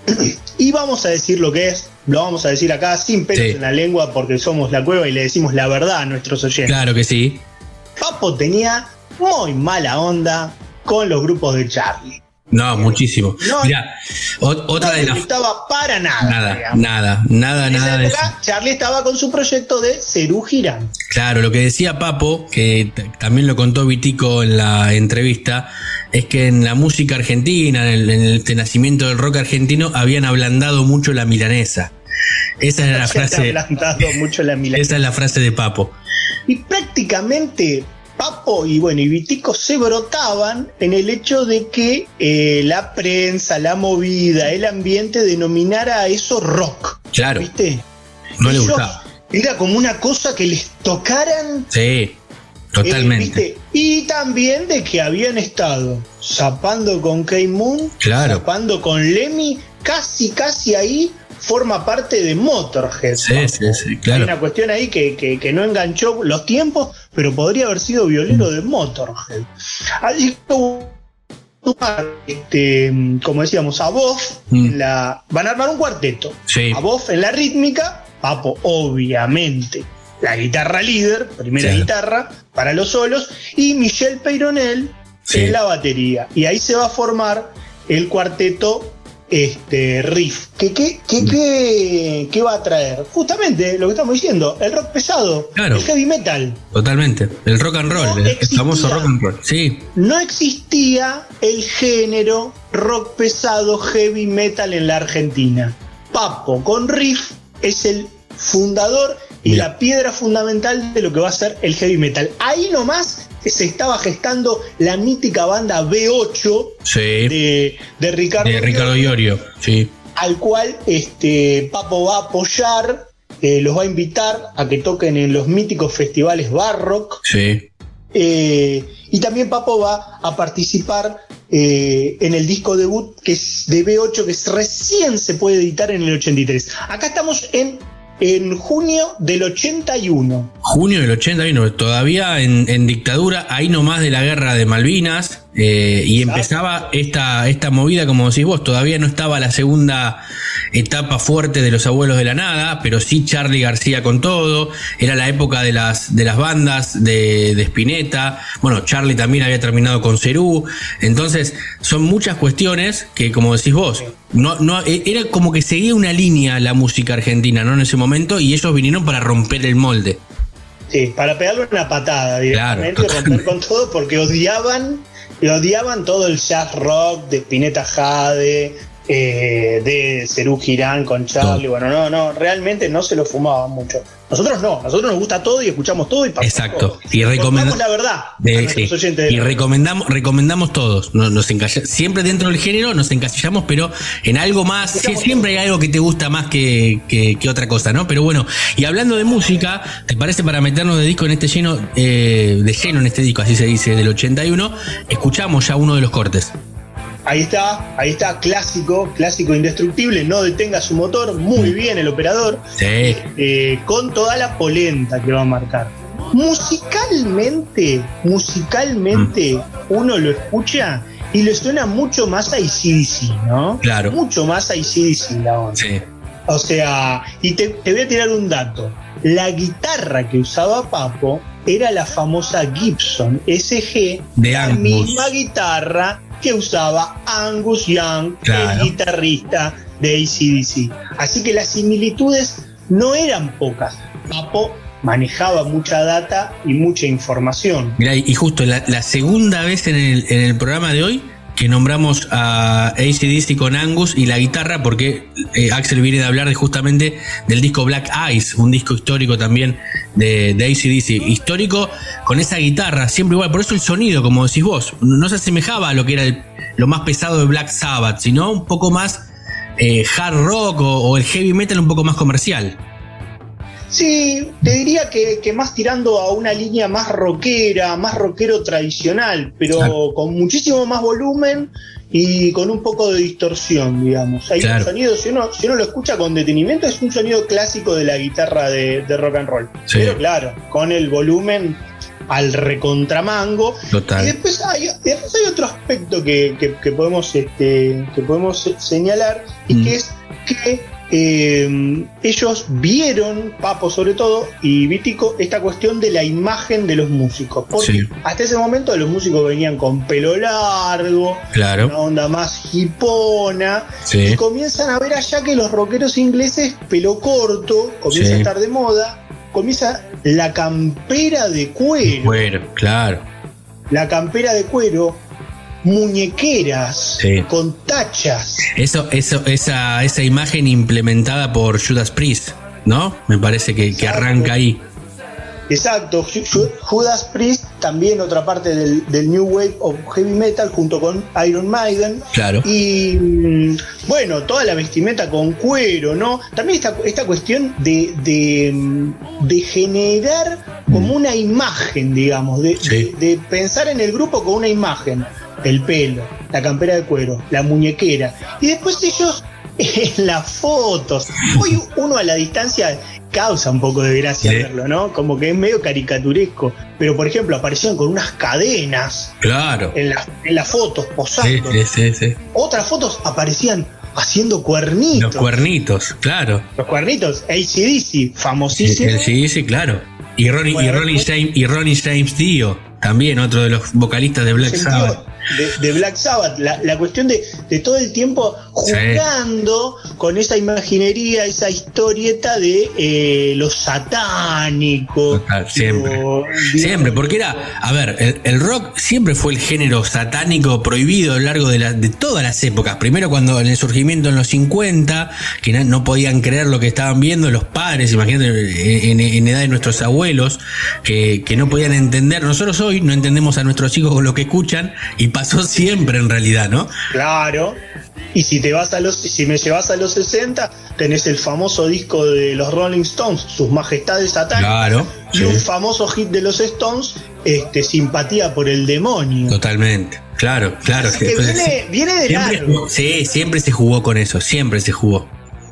y vamos a decir lo que es. Lo vamos a decir acá sin pelos Sí. en la lengua porque somos la cueva y le decimos la verdad a nuestros oyentes. Claro que sí. Papo tenía muy mala onda con los grupos de Charlie. No, muchísimo. No, Mirá, otra no de las. gustaba para nada. Nada, digamos. nada, nada, En esa nada de eso. época, Charlie estaba con su proyecto de Cerú Girán. Claro, lo que decía Papo, que también lo contó Vitico en la entrevista, es que en la música argentina, en el, en el este nacimiento del rock argentino, habían ablandado mucho la milanesa. Esa era la frase. mucho la milanesa. Esa es la frase de Papo. Y prácticamente Papo y bueno y Vitico se brotaban en el hecho de que eh, la prensa, la movida, el ambiente denominara a eso rock. Claro, ¿Viste? no le gustaba. Era como una cosa que les tocaran. Sí, eh, totalmente. ¿viste? Y también de que habían estado zapando con K-Moon, Claro. zapando con Lemmy, casi, casi ahí forma parte de Motorhead. Sí, sí, sí, Hay claro. una cuestión ahí que, que- que no enganchó los tiempos, pero podría haber sido violero de Motorhead. Así que este, como decíamos, a Boff Mm. en la, van a armar un cuarteto. Sí. A Boff en la rítmica, Papo, obviamente. La guitarra líder, primera guitarra para los solos, y Michel Peyronel Sí. en la batería. Y ahí se va a formar el cuarteto este, Riff. ¿Qué, qué, qué, Mm. qué- qué va a traer? Justamente lo que estamos diciendo, el rock pesado, Claro. el heavy metal. Totalmente. El rock and roll, No el existía. famoso rock and roll. Sí, No existía el género rock pesado, heavy metal en la Argentina. Papo con Riff es el fundador y Mira. la piedra fundamental de lo que va a ser el heavy metal. Ahí nomás se estaba gestando la mítica banda B8 sí. de, de Ricardo, De Ricardo Iorio, sí. al cual este, Papo va a apoyar, eh, los va a invitar a que toquen en los míticos festivales Barrock. Sí. eh, y también Papo va a participar eh, en el disco debut que es de B8, que recién se puede editar en el 83. Acá estamos en, en junio del 81. Junio del 81, todavía en, dictadura, ahí nomás de la guerra de Malvinas, eh, y empezaba esta, esta movida, como decís vos, todavía no estaba la segunda etapa fuerte de los abuelos de la nada, pero sí Charlie García con todo, era la época de las, de las bandas de, de Spinetta, bueno, Charlie también había terminado con Cerú, entonces son muchas cuestiones que, como decís vos, no, no, era como que seguía una línea la música argentina, ¿no? En ese momento, y ellos vinieron para romper el molde. Sí, para pegarle una patada directamente, Claro, romper con todo, porque odiaban, y odiaban todo el jazz rock de Pineta Jade, eh, de Cerú Girán con Charlie. Bueno, no, no, realmente no se lo fumaban mucho. Nosotros no, nosotros nos gusta todo y escuchamos todo y pasamos Exacto. todo. Y recomenda- Contamos la verdad De- sí. de Y la- recomendamos, recomendamos todos. No- Nos encalla- siempre dentro del género nos encasillamos, pero en algo más. sí, siempre hay algo que te gusta más que, que- que otra cosa, ¿no? Pero bueno, y hablando de música, ¿te parece para meternos de disco en este lleno, eh, de lleno en este disco, así se dice, del 81? Escuchamos ya uno de los cortes. Ahí está, ahí está, clásico, clásico indestructible, no detenga su motor, muy bien el operador, Sí, eh, con toda la polenta que va a marcar. Musicalmente, musicalmente, uno lo escucha y le suena mucho más a ICDC, ¿no? Claro. Mucho más a ICDC la onda. sí. O sea, y te, te voy a tirar un dato. La guitarra que usaba Papo era la famosa Gibson SG, De la Angus. misma guitarra que usaba Angus Young, Claro. el guitarrista de ACDC. Así que las similitudes no eran pocas. Papo manejaba mucha data y mucha información. Mirá, y y justo la, la segunda vez en el, en el programa de hoy que nombramos a ACDC con Angus y la guitarra, porque eh, Axel viene de hablar de justamente del disco Black Eyes, un disco histórico también de, de ACDC, histórico, con esa guitarra, siempre igual. Por eso el sonido, como decís vos, no se asemejaba a lo que era el- lo más pesado de Black Sabbath, sino un poco más eh, hard rock o, o el heavy metal un poco más comercial. Sí, te diría que, que más tirando a una línea más rockera, más rockero tradicional, pero Claro. con muchísimo más volumen y con un poco de distorsión, digamos. Hay Claro. un sonido, si uno, si uno lo escucha con detenimiento, es un sonido clásico de la guitarra de, de rock and roll. Sí. Pero claro, con el volumen al recontramango. Y Total. después hay, después hay otro aspecto que, que- que podemos, este, que podemos se- señalar y Mm. que es que eh, ellos vieron, Papo sobre todo, y Vítico, esta cuestión de la imagen de los músicos. Porque Sí. hasta ese momento los músicos venían con pelo largo, una Claro. onda más hipona, Sí. y comienzan a ver allá que los rockeros ingleses, pelo corto, comienza Sí. a estar de moda, comienza la campera de cuero Bueno, claro. la campera de cuero, muñequeras Sí. con tachas. Eso, eso, esa, esa imagen implementada por Judas Priest, ¿no? Me parece que, que arranca ahí. Exacto, Ju- Ju- Judas Priest, también otra parte del, del New Wave of Heavy Metal, junto con Iron Maiden. Claro. Y mm, bueno, toda la vestimenta con cuero, ¿no? También esta, esta cuestión de, de, mm, de generar como una imagen, digamos, de, Sí. de- de pensar en el grupo con una imagen. El pelo, la campera de cuero, la muñequera. Y después ellos en las fotos. Hoy uno a la distancia causa un poco de gracia Sí. verlo, ¿no? Como que es medio caricaturesco. Pero por ejemplo, aparecieron con unas cadenas Claro. en las, en las fotos, posando. sí, sí, sí. Otras fotos aparecían haciendo cuernitos. Los cuernitos, claro. Los cuernitos, ACDC, Sí, famosísimo. sí, sí, claro. Y Ronnie, y Bueno, Ronnie después- James, y Ronnie James Dio, también otro de los vocalistas de Black Sabbath. De, de Black Sabbath, la, la cuestión de, de todo el tiempo jugando con esa imaginería, esa historieta de eh, lo satánico. Total, siempre. lo- Siempre, porque era, a ver, el, el rock siempre fue el género satánico prohibido a lo largo de, la- de todas las épocas. Primero cuando en el surgimiento en los 50, que no podían creer lo que estaban viendo los padres, imagínate, en, en edad de nuestros abuelos, que, que no podían entender. Nosotros hoy no entendemos a nuestros hijos con lo que escuchan y pasó siempre en realidad, ¿no? Claro. Y si te vas a los, si me llevas a los 60, tenés el famoso disco de los Rolling Stones, Sus Majestades Satánicas. Claro, Y sí. un famoso hit de los Stones, este, Simpatía por el Demonio. Totalmente. Claro, claro. Así que viene, viene de Siempre, largo. sí, siempre se jugó con eso, siempre se jugó.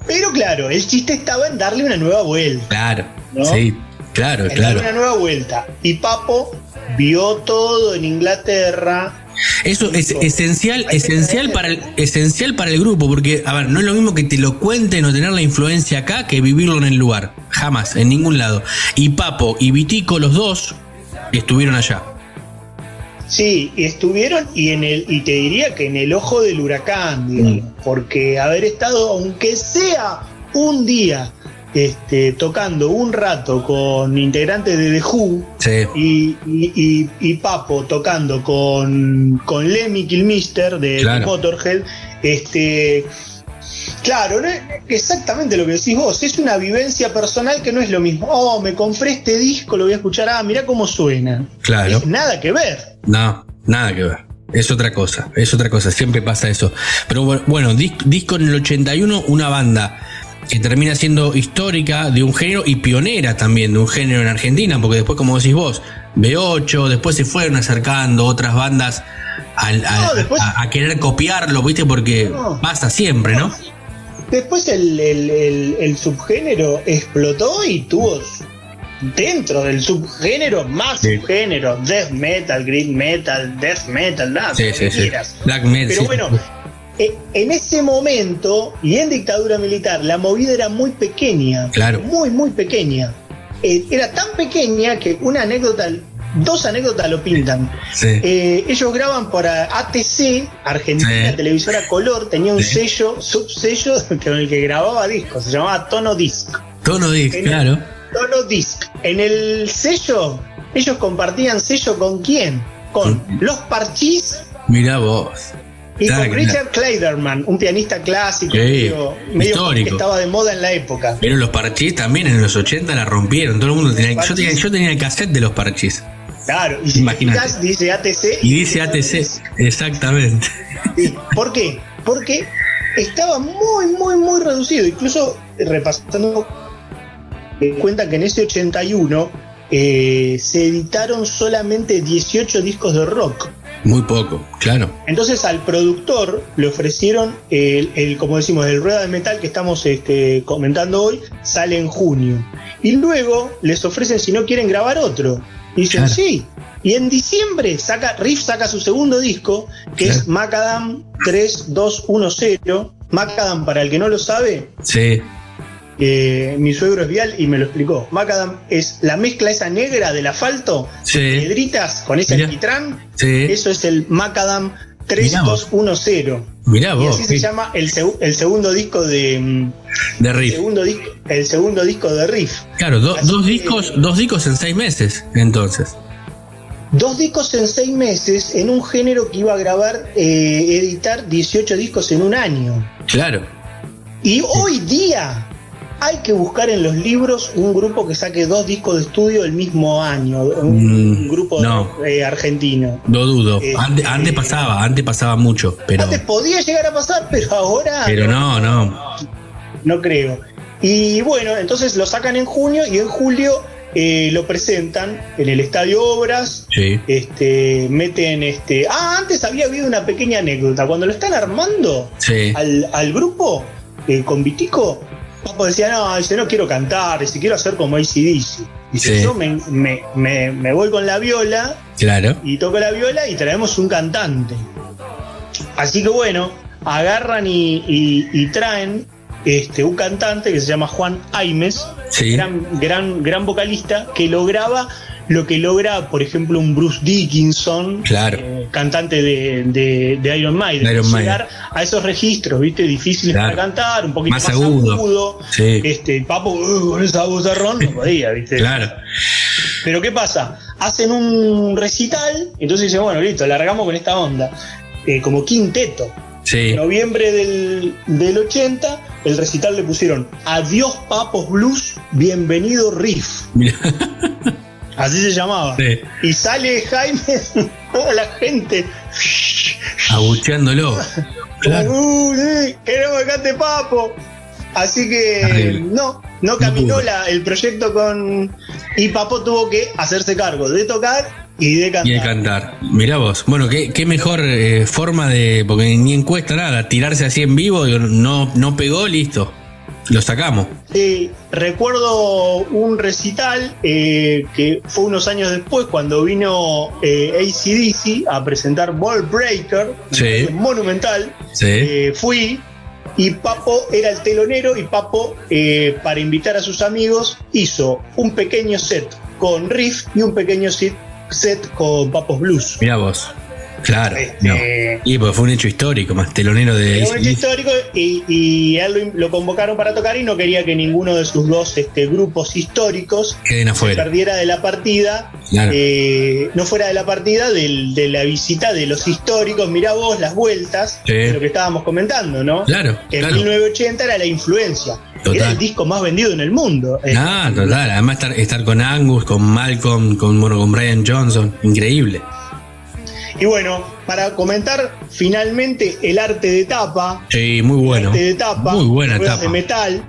Pero claro, el chiste estaba en darle una nueva vuelta. Claro, ¿No? sí, claro, en claro. darle una nueva vuelta. Y Papo vio todo en Inglaterra. Eso es esencial, esencial para el, esencial para el grupo, porque, a ver, no es lo mismo que te lo cuenten o tener la influencia acá que vivirlo en el lugar. Jamás, en ningún lado. Y Papo y Vitico, los dos, estuvieron allá. Sí, estuvieron y en el y te diría que en el ojo del huracán, digamos, Mm. porque haber estado aunque sea un día este, tocando un rato con integrantes de The Who Sí. y, y- y- y Papo tocando con, con Lemmy Kilmister de, de Claro. Motorhead, este Claro, no exactamente lo que decís vos, es una vivencia personal que no es lo mismo. Oh, me compré este disco, lo voy a escuchar, ah, mirá cómo suena. Claro. Es nada que ver. No, nada que ver. Es otra cosa, es otra cosa, siempre pasa eso. Pero bu- bueno, dis- disco en el 81, una banda que termina siendo histórica de un género y pionera también de un género en Argentina, porque después, como decís vos, B8, después se fueron acercando otras bandas No, después- a, a querer copiarlo, ¿viste? Porque No. pasa siempre, ¿no? Después el, el- el- el subgénero explotó y tuvo dentro del subgénero más Sí. subgénero, death metal, green metal, death metal, nada, Sí, sí. Black metal. Pero bueno, en ese momento y en dictadura militar, la movida era muy pequeña. Claro. Muy, muy pequeña. Eh, era tan pequeña que una anécdota, dos anécdotas lo pintan. Sí. Eh, ellos graban para ATC, Argentina Sí. Televisora Color, tenía un Sí. sello, subsello con el que grababa discos, se llamaba Tono Disc. Tono disc, en el- claro. Tono Disc. En el sello, ellos compartían sello con quién? Con Con- los Parchís Mirá vos. Y Claro, con. Richard Kleiderman, un pianista clásico, Sí, medio, medio histórico. que estaba de moda en la época. Pero los parchís también en los 80 la rompieron. Todo el mundo tenía. Yo tenía, yo tenía el cassette de los parchís. Claro, y Imagínate. dice ATC. Y dice ATC. Exactamente. Sí. ¿Por qué? Porque estaba muy, muy, muy reducido. Incluso repasando, me cuenta que en ese 81 eh, se editaron solamente 18 discos de rock. Muy poco, claro. Entonces al productor le ofrecieron el, el, como decimos, el rueda de metal que estamos este, comentando hoy, sale en junio. Y luego les ofrecen si no quieren grabar otro. Y dicen, Claro. sí. Y en diciembre saca, Riff saca su segundo disco, que es Claro. Macadam 3210. Macadam, para el que no lo sabe, Sí, eh, mi suegro es vial y me lo explicó. Macadam es la mezcla esa negra del asfalto, Sí. piedritas con ese Mirá. alquitrán. sí. Eso es el Macadam Mirá vos. 3210. Mirá Y vos. así se llama el, seg- el segundo disco de mm, De el riff. segundo el segundo disco de Riff. Claro, do- Así dos que- discos, dos discos en seis meses, entonces. Dos discos en seis meses en un género que iba a grabar, eh, editar 18 discos en un año. Claro. Y hoy día hay que buscar en los libros un grupo que saque dos discos de estudio el mismo año, un Mm, grupo no. eh, argentino. Lo dudo. Eh, Antes, eh, antes pasaba, antes pasaba mucho, pero, Antes podía llegar a pasar, pero ahora pero no, no. no creo. Y bueno, entonces lo sacan en junio y en julio eh, lo presentan en el Estadio Obras. Sí. Este, meten este. Ah, antes había habido una pequeña anécdota. Cuando lo están armando Sí. al, al grupo eh, con Vitico, Papo decía, no, dice, no quiero cantar, dice, quiero hacer como ACDC. Dice, Sí. yo me, me- me- me voy con la viola Claro. y toco la viola y traemos un cantante. Así que bueno, agarran y, y- y traen este, un cantante que se llama Juan Aimes, Sí. gran, gran, gran vocalista, que lograba lo que logra, por ejemplo, un Bruce Dickinson, Claro. eh, cantante de, de- de Iron Maiden. Llegar a esos registros, ¿viste? Difíciles Claro. para cantar, un poquito Más más, agudo. agudo. Sí. Este, Papo, uh, con esa voz de ron, no podía, ¿viste? Claro. Pero ¿qué pasa? Hacen un recital, entonces dicen, bueno, listo, largamos con esta onda. Eh, como quinteto. Sí. En noviembre del, del 80, el recital le pusieron Adiós Papos Blues, bienvenido Riff. Así se llamaba. Sí. Y sale Jaime, toda la gente. Abucheándolo. Claro. "Uh, sí, queremos Papo. Así que no, no caminó la- el proyecto con. Y Papo tuvo que hacerse cargo de tocar y de cantar. Y de cantar. Mirá vos. Bueno, qué, qué mejor eh, forma de. Porque ni encuesta nada. Tirarse así en vivo. No, no pegó, listo. Lo sacamos. Sí, recuerdo un recital eh, que fue unos años después cuando vino eh, ACDC a presentar Ball Breaker, Sí. monumental. Sí. Eh, fui y Papo era el telonero y Papo, eh, para invitar a sus amigos, hizo un pequeño set con Riff y un pequeño set, con Papos Blues. Mirá vos. Claro. Este, no. Y pues fue un hecho histórico, más telonero de Era un hecho histórico y, y a él lo, lo convocaron para tocar y no quería que ninguno de sus dos este, grupos históricos Queden se afuera. perdiera de la partida, Claro. eh, no fuera de la partida del- de la visita de los históricos, mirá vos las vueltas, Sí. de lo que estábamos comentando, ¿no? Claro, Que en claro. 1980 era la influencia. Total. Era el disco más vendido en el mundo. Ah, total. Además estar, estar con Angus, con Malcolm, con, bueno, con Brian Johnson. Increíble. Y bueno, para comentar finalmente el arte de tapa, Sí, muy bueno. arte de tapa, Muy buena tapa. de metal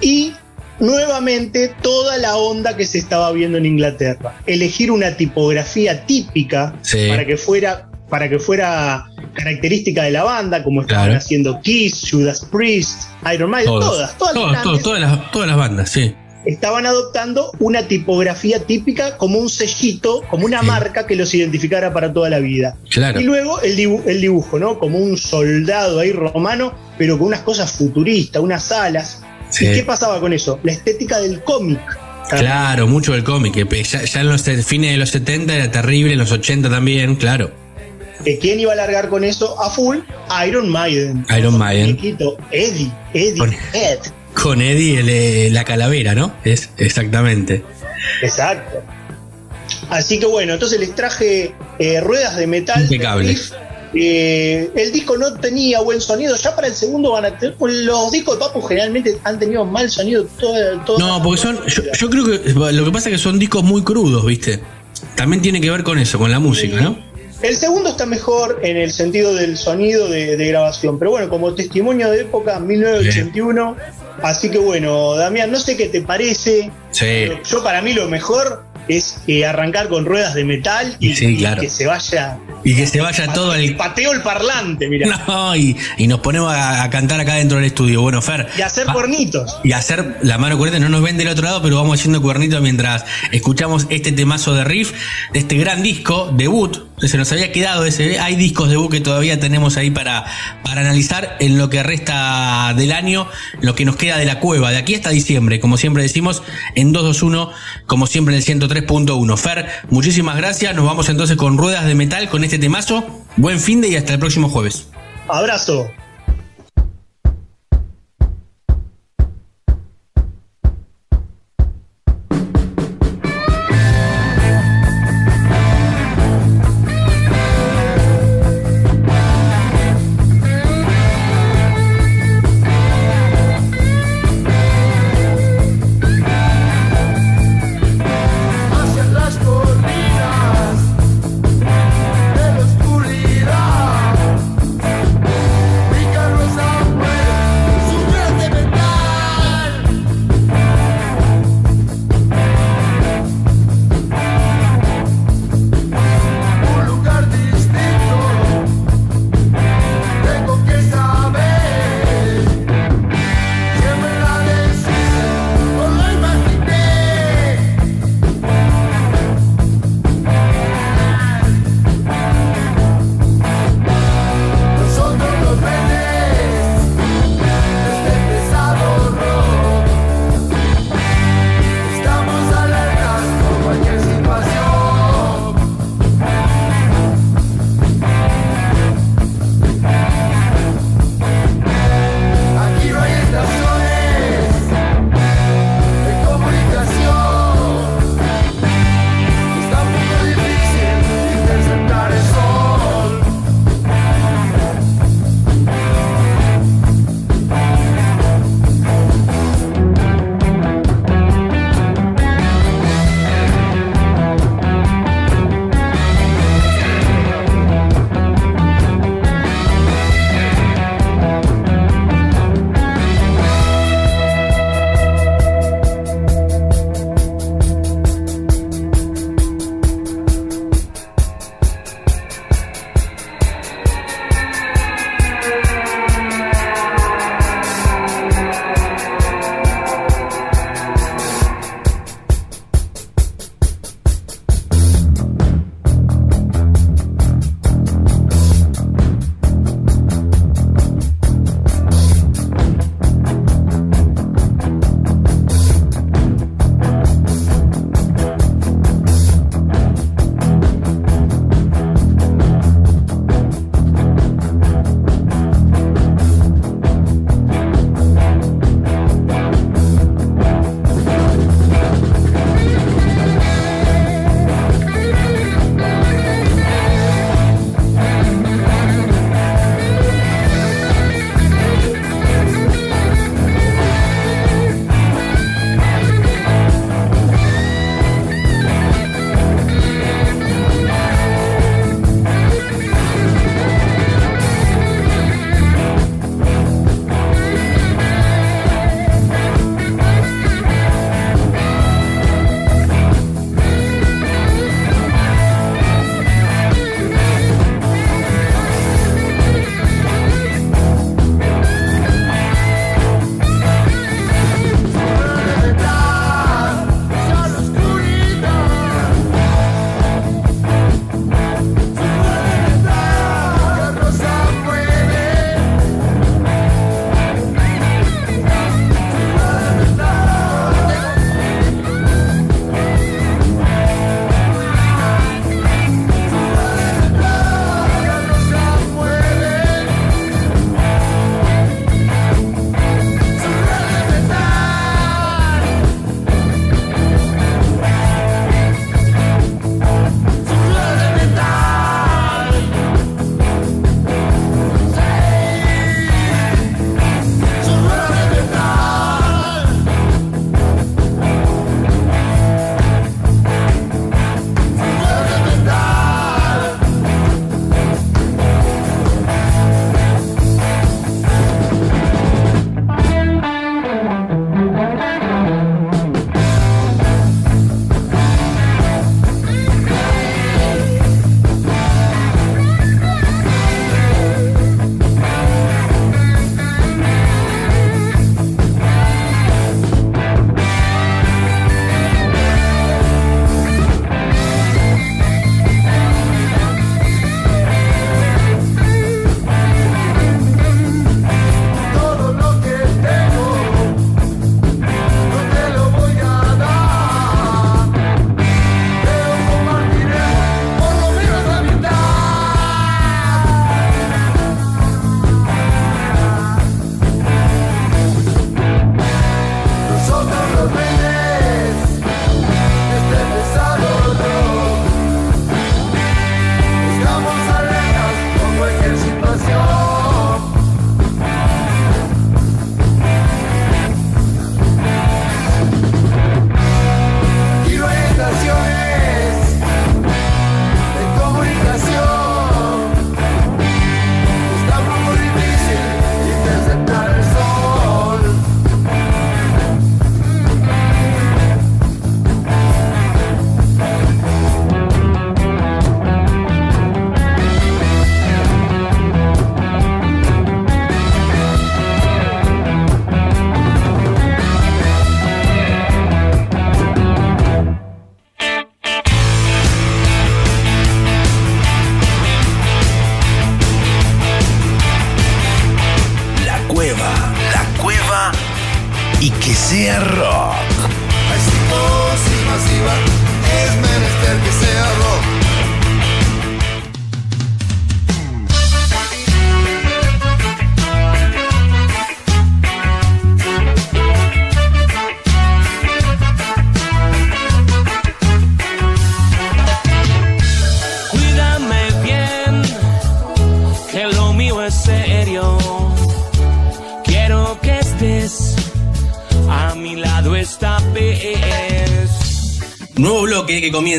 y nuevamente toda la onda que se estaba viendo en Inglaterra. Elegir una tipografía típica Sí. para que fuera para que fuera característica de la banda, como estaban Claro. haciendo Kiss, Judas Priest, Iron Maiden, todas, todas, todos, grandes, todas, las, todas las bandas, sí. Estaban adoptando una tipografía típica como un sellito, como una Sí. marca que los identificara para toda la vida. Claro. Y luego el, dibu- el dibujo, ¿no? Como un soldado ahí romano, pero con unas cosas futuristas, unas alas. Sí. ¿Y qué pasaba con eso? La estética del cómic. Claro, mucho del cómic. Ya, ya en los fines de los 70 era terrible, en los 80 también, claro. ¿Quién iba a largar con eso a full? Iron Maiden. Iron Maiden. Eddie, Eddie Head. Con Eddie, el, eh, la calavera, ¿no? Es exactamente. Exacto. Así que bueno, entonces les traje eh, ruedas de metal. Impecable. Eh, el disco no tenía buen sonido, ya para el segundo van a tener. Los discos de Papo generalmente han tenido mal sonido todo, todo No, porque son. Yo, yo creo que lo que pasa es que son discos muy crudos, ¿viste? También tiene que ver con eso, con la música, ¿no? El segundo está mejor en el sentido del sonido de, de grabación, pero bueno, como testimonio de época, 1981. Así que bueno, Damián, no sé qué te parece. Sí. pero Yo para mí lo mejor es eh, arrancar con ruedas de metal y, Sí, y claro. que se vaya. Y que se vaya todo el. Pateo el parlante, mira. No, y, y nos ponemos a, a cantar acá dentro del estudio. Bueno, Fer. Y hacer va- cuernitos. y hacer la mano cuernita. No nos ven del otro lado, pero vamos haciendo cuernitos mientras escuchamos este temazo de riff de este gran disco, debut. Se nos había quedado ese. Hay discos debut que todavía tenemos ahí para, para analizar en lo que resta del año, lo que nos queda de la cueva, de aquí hasta diciembre, como siempre decimos, en 221, como siempre en el 103.1. Fer, muchísimas gracias. Nos vamos entonces con ruedas de metal con este temazo. Buen fin de y hasta el próximo jueves. Abrazo.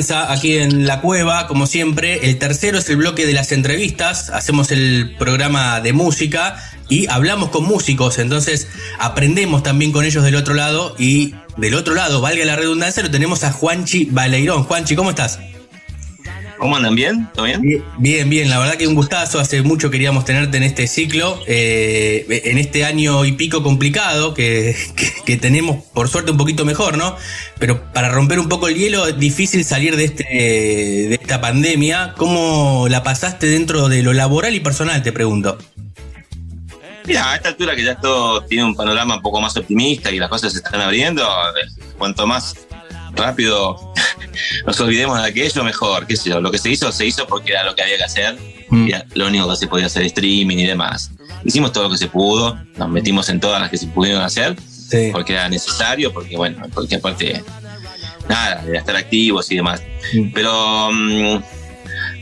Comienza aquí en la cueva, como siempre. El tercero es el bloque de las entrevistas. Hacemos el programa de música y hablamos con músicos. Entonces aprendemos también con ellos del otro lado. Y del otro lado, valga la redundancia, lo tenemos a Juanchi Baleirón. Juanchi, ¿cómo estás? ¿Cómo andan? ¿Bien? ¿Todo bien? Bien, Bien, bien, la verdad que un gustazo, hace mucho queríamos tenerte en este ciclo, eh, en este año y pico complicado que, que- que tenemos por suerte un poquito mejor, ¿no? Pero para romper un poco el hielo es difícil salir de, este, de esta pandemia. ¿Cómo la pasaste dentro de lo laboral y personal, te pregunto? Mira, a esta altura que ya todo tiene un panorama un poco más optimista y las cosas se están abriendo, eh, cuanto más rápido nos olvidemos de aquello, mejor. ¿Qué sé yo? Lo que se hizo, se hizo porque era lo que había que hacer. Mm. Era lo único que se podía hacer streaming y demás. Hicimos todo lo que se pudo, nos metimos en todas las que se pudieron hacer, Sí. porque era necesario, porque bueno, porque aparte, nada, de estar activos y demás. Mm. Pero mm,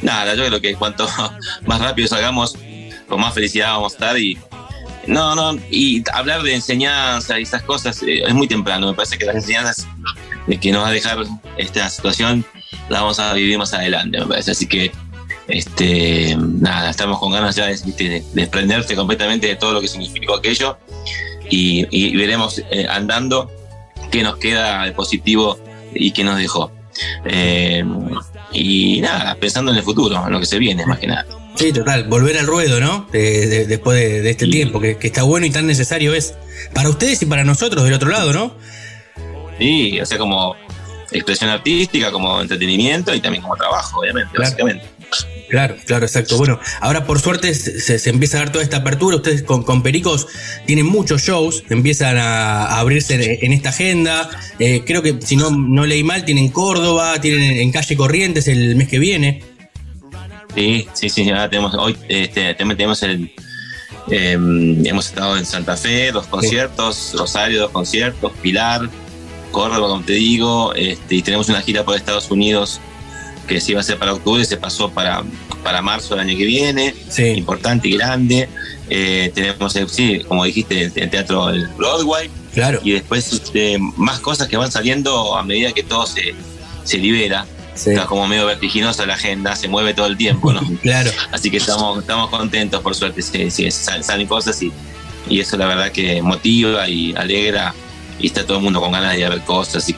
nada, yo creo que cuanto más rápido salgamos, con más felicidad vamos a estar y no, no, y hablar de enseñanza y esas cosas eh, es muy temprano. Me parece que las enseñanzas de que nos va a dejar esta situación las vamos a vivir más adelante, me parece. Así que, este, nada, estamos con ganas ya de, de desprenderte completamente de todo lo que significó aquello y, y veremos eh, andando qué nos queda de positivo y qué nos dejó. Eh, y nada, pensando en el futuro, en lo que se viene, más que nada. Sí, total, volver al ruedo, ¿no? De- de- después de, de este Sí. tiempo, que, que está bueno y tan necesario es para ustedes y para nosotros del otro lado, ¿no? Sí, o sea, como expresión artística, como entretenimiento y también como trabajo, obviamente, Claro. básicamente. Claro, claro, exacto. Bueno, ahora por suerte se, se empieza a dar toda esta apertura. Ustedes con, con Pericos tienen muchos shows, empiezan a, a abrirse en, en esta agenda. Eh, creo que, si no, no leí mal, tienen Córdoba, tienen en, calle Corrientes el mes que viene. Sí, sí, sí, ahora tenemos, hoy este, tenemos el, eh, hemos estado en Santa Fe, dos conciertos, Rosario, dos conciertos, Pilar, Córdoba, como te digo, este, y tenemos una gira por Estados Unidos que se iba a hacer para octubre, se pasó para, para marzo del año que viene, Sí, importante y grande. Eh, tenemos, sí, como dijiste, el, el teatro el Broadway, claro. y después este, más cosas que van saliendo a medida que todo se, se libera. Sí, Está como medio vertiginosa la agenda, se mueve todo el tiempo, ¿no? claro. Así que estamos, estamos contentos, por suerte, sí, sí, sal- salen cosas y, y eso la verdad que motiva y alegra y está todo el mundo con ganas de ir a ver cosas y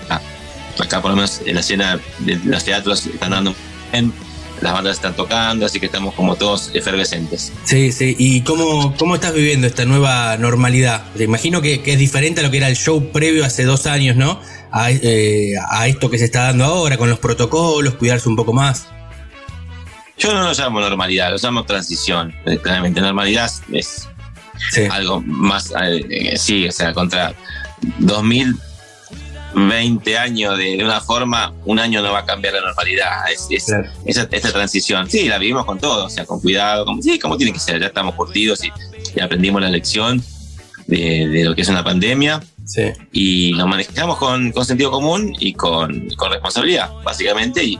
acá, por lo menos en la escena de los teatros están dando bien, las bandas están tocando, así que estamos como todos efervescentes. Sí, sí. ¿Y cómo, cómo estás viviendo esta nueva normalidad? Te imagino que, que es diferente a lo que era el show previo hace dos años, ¿no? A, eh, a esto que se está dando ahora, con los protocolos, cuidarse un poco más. Yo no lo llamo normalidad, lo llamo transición. Eh, Claramente, normalidad es Sí, algo más, eh, sí, o sea, contra 2020 años de, de una forma, un año no va a cambiar la normalidad. Es, es- Claro. esa, transición, sí, la vivimos con todo, o sea, con cuidado, como, sí, como tiene que ser, ya estamos curtidos y, y aprendimos la lección de, de lo que es una pandemia sí. y nos manejamos con, con sentido común y con, con responsabilidad, básicamente, y,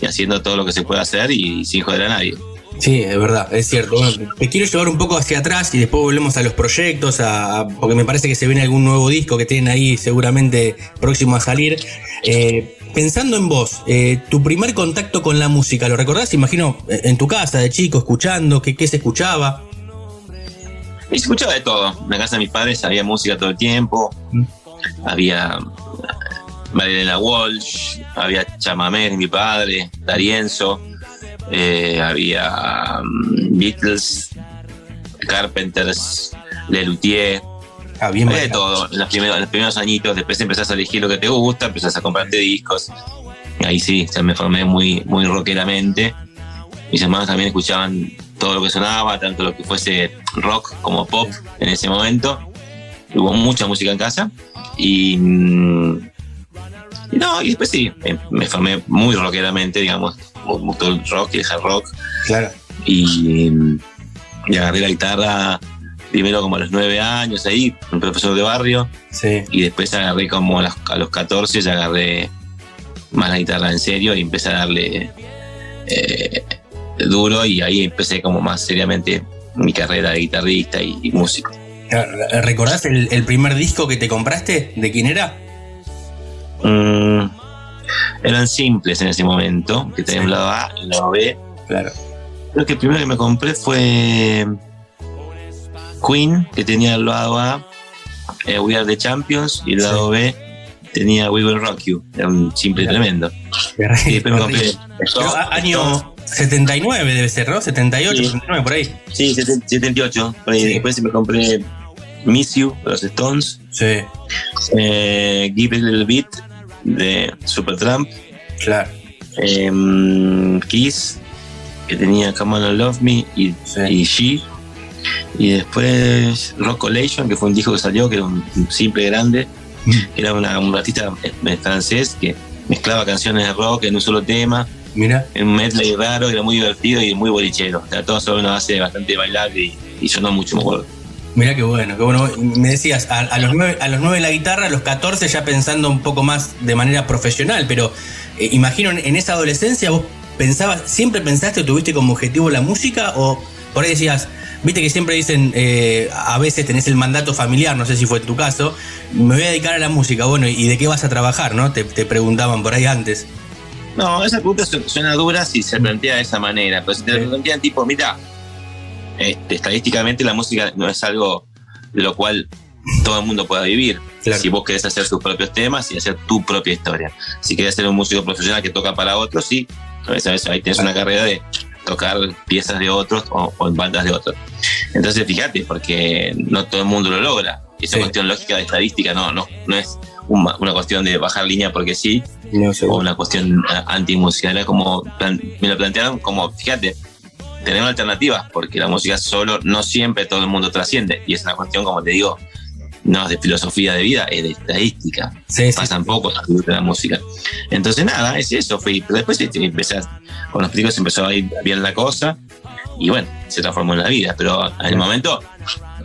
y haciendo todo lo que se puede hacer y sin joder a nadie. Sí, es verdad, es cierto. Bueno, te quiero llevar un poco hacia atrás y después volvemos a los proyectos, a, a- porque me parece que se viene algún nuevo disco que tienen ahí seguramente próximo a salir. Eh, pensando en vos, eh, tu primer contacto con la música, ¿lo recordás? Imagino eh, en tu casa de chico, escuchando, ¿qué, qué se escuchaba? Y se escuchaba de todo. En la casa de mis padres había música todo el tiempo. Mm. Había Marilena Walsh, había chamamé mi padre, Darienzo, eh, había mm, Beatles, Carpenters, Lelutier, Ah, bien había de todo. En los primeros, en los primeros añitos, después empezás a elegir lo que te gusta, empezás a comprarte discos. Y ahí sí, se me formé muy, muy rockeramente. Mis hermanos también escuchaban todo lo que sonaba, tanto lo que fuese rock como pop en ese momento. Hubo mucha música en casa. Y. mm, y no, y después sí, me, me formé muy rockeramente, digamos. Gustó el rock y el hard rock. Claro. Y, y agarré la guitarra primero como a los nueve años ahí, un profesor de barrio. Sí. Y después agarré como a los, a los 14, ya agarré más la guitarra en serio y empecé a darle eh, duro y ahí empecé como más seriamente mi carrera de guitarrista y, y músico. ¿Recordás el, el primer disco que te compraste? ¿De quién era? Mm, eran simples en ese momento, que tenía un lado A y un lado B. Claro. Creo que el primero que me compré fue Queen, que tenía el lado A, eh, We Are the Champions, y el lado B tenía We Will Rock You. Era un simple tremendo. Y después me compré Pero año 79 debe ser, ¿no? 78, Sí. 79, por ahí. Sí, seten- 78. por ahí. Sí. Después me compré Miss You los Stones, Sí, eh, Give It a Little Bit de Supertramp, claro. eh, Kiss, que tenía Come On and Love Me y, Sí. y She. Y después Rock Collation, que fue un disco que salió, que era un, simple grande, que era una- un artista eh, francés que mezclaba canciones de rock en un solo tema, Mira, en un medley raro, era muy divertido y muy bolichero. O sea, todo sobre una base bastante bailable y, y sonó mucho, me acuerdo. Mira qué bueno, qué bueno. Me decías, a, a los 9, a los 9 la guitarra, a los 14 ya pensando un poco más de manera profesional, pero eh, imagino en, esa adolescencia vos pensabas, siempre pensaste o tuviste como objetivo la música o por ahí decías, viste que siempre dicen, eh, a veces tenés el mandato familiar, no sé si fue tu caso, me voy a dedicar a la música, bueno, ¿y de qué vas a trabajar, no? Te, te preguntaban por ahí antes. No, esa pregunta su- suena dura si se plantea de esa manera, pero si te plantean tipo, mira, este, estadísticamente la música no es algo lo cual todo el mundo pueda vivir. Claro. Si vos querés hacer tus propios temas y hacer tu propia historia. Si querés ser un músico profesional que toca para otros, sí, sabes, sabes, ahí tienes una carrera de tocar piezas de otros o, o en bandas de otros. Entonces, fíjate, porque no todo el mundo lo logra. Y es Sí. cuestión lógica de estadística, no, no, no es una, una cuestión de bajar línea porque sí, No sé. o una cuestión eh, anti-musical. Como, plan- me lo plantearon como, fíjate, tenemos alternativas, porque la música solo no siempre todo el mundo trasciende. Y es una cuestión, como te digo, no es de filosofía de vida, es de estadística. Sí, sí. Pasan poco de la música. Entonces, nada, es eso. Fui, pero después este, empecé, a- con los películas empezó a ir bien la cosa. Y bueno, se transformó en la vida. Pero en el momento,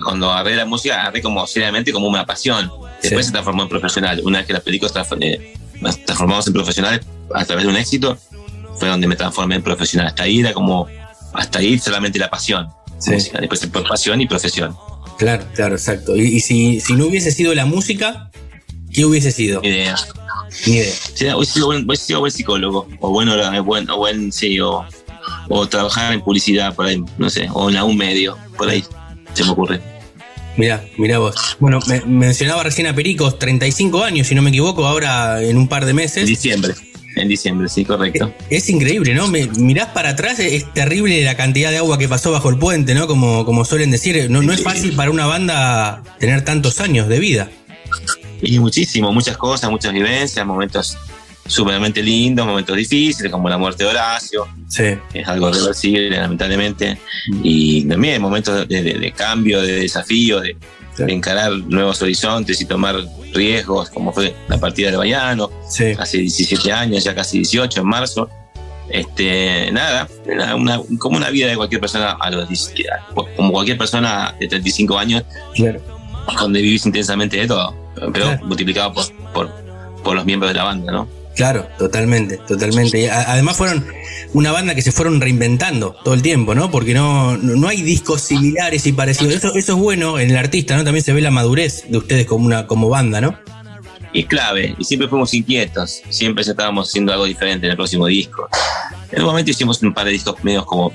cuando agarré la música, agarré como seriamente como una pasión. Después Sí. se transformó en profesional. Una vez que películas transform- eh, nos transformamos en profesionales a través de un éxito, fue donde me transformé en profesional. Hasta ahí era como, hasta ahí solamente la pasión. Sí. Música. Después pasión y profesión. Claro, claro, exacto. Y, y si, si no hubiese sido la música, ¿qué hubiese sido? Ni idea. Ni idea. Sí, hubiese sido buen, hubiese sido buen psicólogo, o bueno, buen, o buen, sí, o, o trabajar en publicidad por ahí, no sé, o en algún medio, por ahí, se me ocurre. Mirá, mirá vos. Bueno, me, mencionaba recién a Pericos, 35 años, si no me equivoco, ahora en un par de meses. diciembre, en diciembre, sí, correcto. Es increíble, ¿no? Me, mirás para atrás, es terrible la cantidad de agua que pasó bajo el puente, ¿no? Como, como suelen decir, no, no es fácil para una banda tener tantos años de vida. Y muchísimo, muchas cosas, muchas vivencias, momentos sumamente lindos, momentos difíciles, como la muerte de Horacio, Sí. es algo reversible, lamentablemente, y también momentos de, de- de cambio, de desafío, de encarar nuevos horizontes y tomar riesgos, como fue la partida de Bayano, Sí. hace 17 años, ya casi 18 en marzo. Este, nada, una- una- como una vida de cualquier persona a los 10 como cualquier persona de 35 años, Claro. donde vivís intensamente de todo, pero Claro. multiplicado por, por, por los miembros de la banda, ¿no? Claro, totalmente, totalmente. Además fueron una banda que se fueron reinventando todo el tiempo, ¿no? Porque no, no no hay discos similares y parecidos. Eso, eso es bueno en el artista, ¿no? También se ve la madurez de ustedes como una como banda, ¿no? Y clave, y siempre fuimos inquietos, siempre estábamos haciendo algo diferente en el próximo disco. En un momento hicimos un par de discos medios como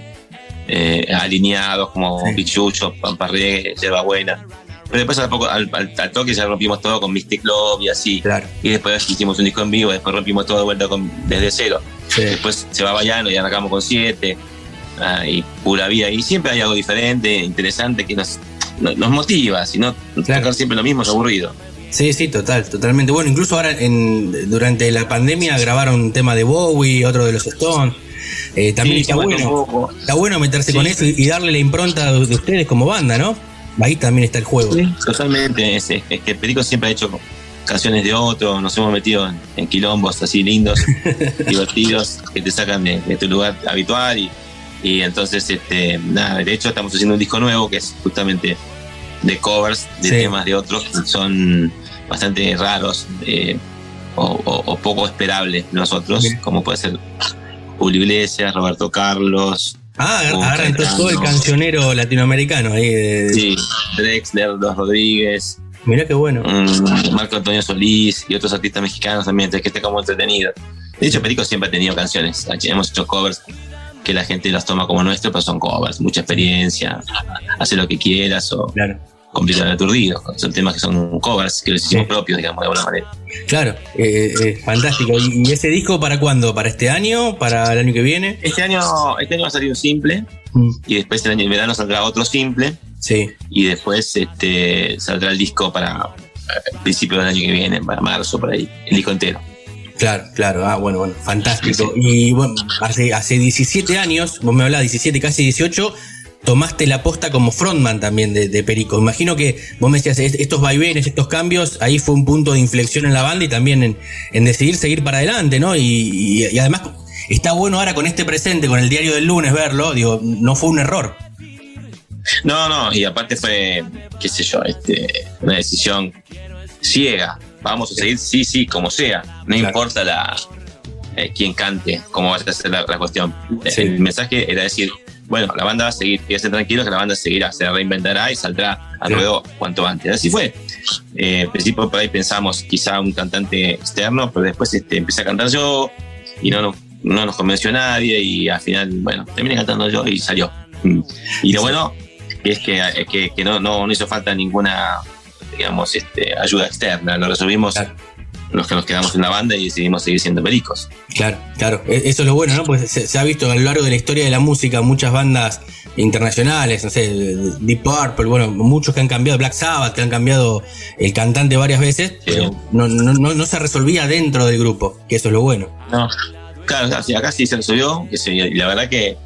eh, alineados, como Sí. Pichucho, Pamparré, Lleva Buena. Pero después al, poco, al, al- al toque ya rompimos todo con Mystic Love y así. Claro. Y después hicimos un disco en vivo, después rompimos todo de vuelta con- desde cero. Sí. Después se va Bayano y arrancamos con siete. ah, y pura vida. Y siempre hay algo diferente, interesante, que nos, nos, nos motiva. Si no, Claro. tocar siempre lo mismo es aburrido. Sí, sí, total, totalmente. Bueno, incluso ahora en, durante la pandemia grabaron un tema de Bowie, otro de los Stones. Eh, también Sí, está bueno. Está bueno meterse Sí. con eso y, y darle la impronta de, de ustedes como banda, ¿no? Ahí también está el juego. Sí, totalmente. Es, es que Perico siempre ha hecho canciones de otro, nos hemos metido en, en quilombos así lindos, divertidos, que te sacan de, de tu lugar habitual y, y entonces, este, nada, de hecho estamos haciendo un disco nuevo que es justamente de covers de Sí. temas de otros que son bastante raros eh, o, o- o poco esperables nosotros, como puede ser Julio Iglesias, Roberto Carlos, Ah, Oh, agarra entonces todo el cancionero latinoamericano ahí. de- sí, Drexler, Los Rodríguez, Mirá qué bueno. mm, Marco Antonio Solís y otros artistas mexicanos también, que esté como entretenido. De hecho, Perico siempre ha tenido canciones, hemos hecho covers que la gente las toma como nuestro, pero son covers, mucha experiencia, hace lo que quieras o Claro, completamente aturdido. Son temas que son covers, que los hicimos Sí. propios, digamos, de alguna manera. claro. eh, eh, fantástico. ¿Y, ese disco para cuándo? ¿Para este año? ¿Para el año que viene? Este año, este año va a salir un simple Mm, y después el año en verano saldrá otro simple Sí. y después este, saldrá el disco para eh, principios del año que viene, para marzo, por ahí, el disco entero. Claro, claro. Ah, bueno, bueno, fantástico. Sí, Y bueno, hace, hace 17 años, vos me hablás, 17, casi 18, tomaste la posta como frontman también de, de Perico. Imagino que vos me decías, est- estos vaivenes, estos cambios, ahí fue un punto de inflexión en la banda y también en, en decidir seguir para adelante, ¿no? Y, y- y además está bueno ahora con este presente, con el diario del lunes verlo, digo, no fue un error. No, no, y aparte fue, qué sé yo, este, una decisión ciega. Vamos a seguir, sí, sí, como sea. No Claro. importa la eh, quién cante, cómo vaya a ser la, la cuestión. Sí. El mensaje era decir, bueno, la banda va a seguir, quédese tranquilo que la banda seguirá, se reinventará y saldrá al ruedo cuanto antes. Así fue. Eh, al principio por ahí pensamos quizá un cantante externo, pero después este, empecé a cantar yo y no, nos- no nos convenció nadie y al final, bueno, terminé cantando yo y salió. Mm. Y lo bueno es que, es que, que no, no, no hizo falta ninguna, digamos, este, ayuda externa. Lo resolvimos Claro. Los que nos quedamos en la banda y decidimos seguir siendo pericos. Claro, claro. E- Eso es lo bueno, ¿no? Pues se, se ha visto a lo largo de la historia de la música muchas bandas internacionales, no sé, Deep Purple, bueno, muchos que han cambiado, Black Sabbath, que han cambiado el cantante varias veces, pero no, no, no, no se resolvía dentro del grupo, que eso es lo bueno. No. Claro, acá sí se resolvió, y la verdad que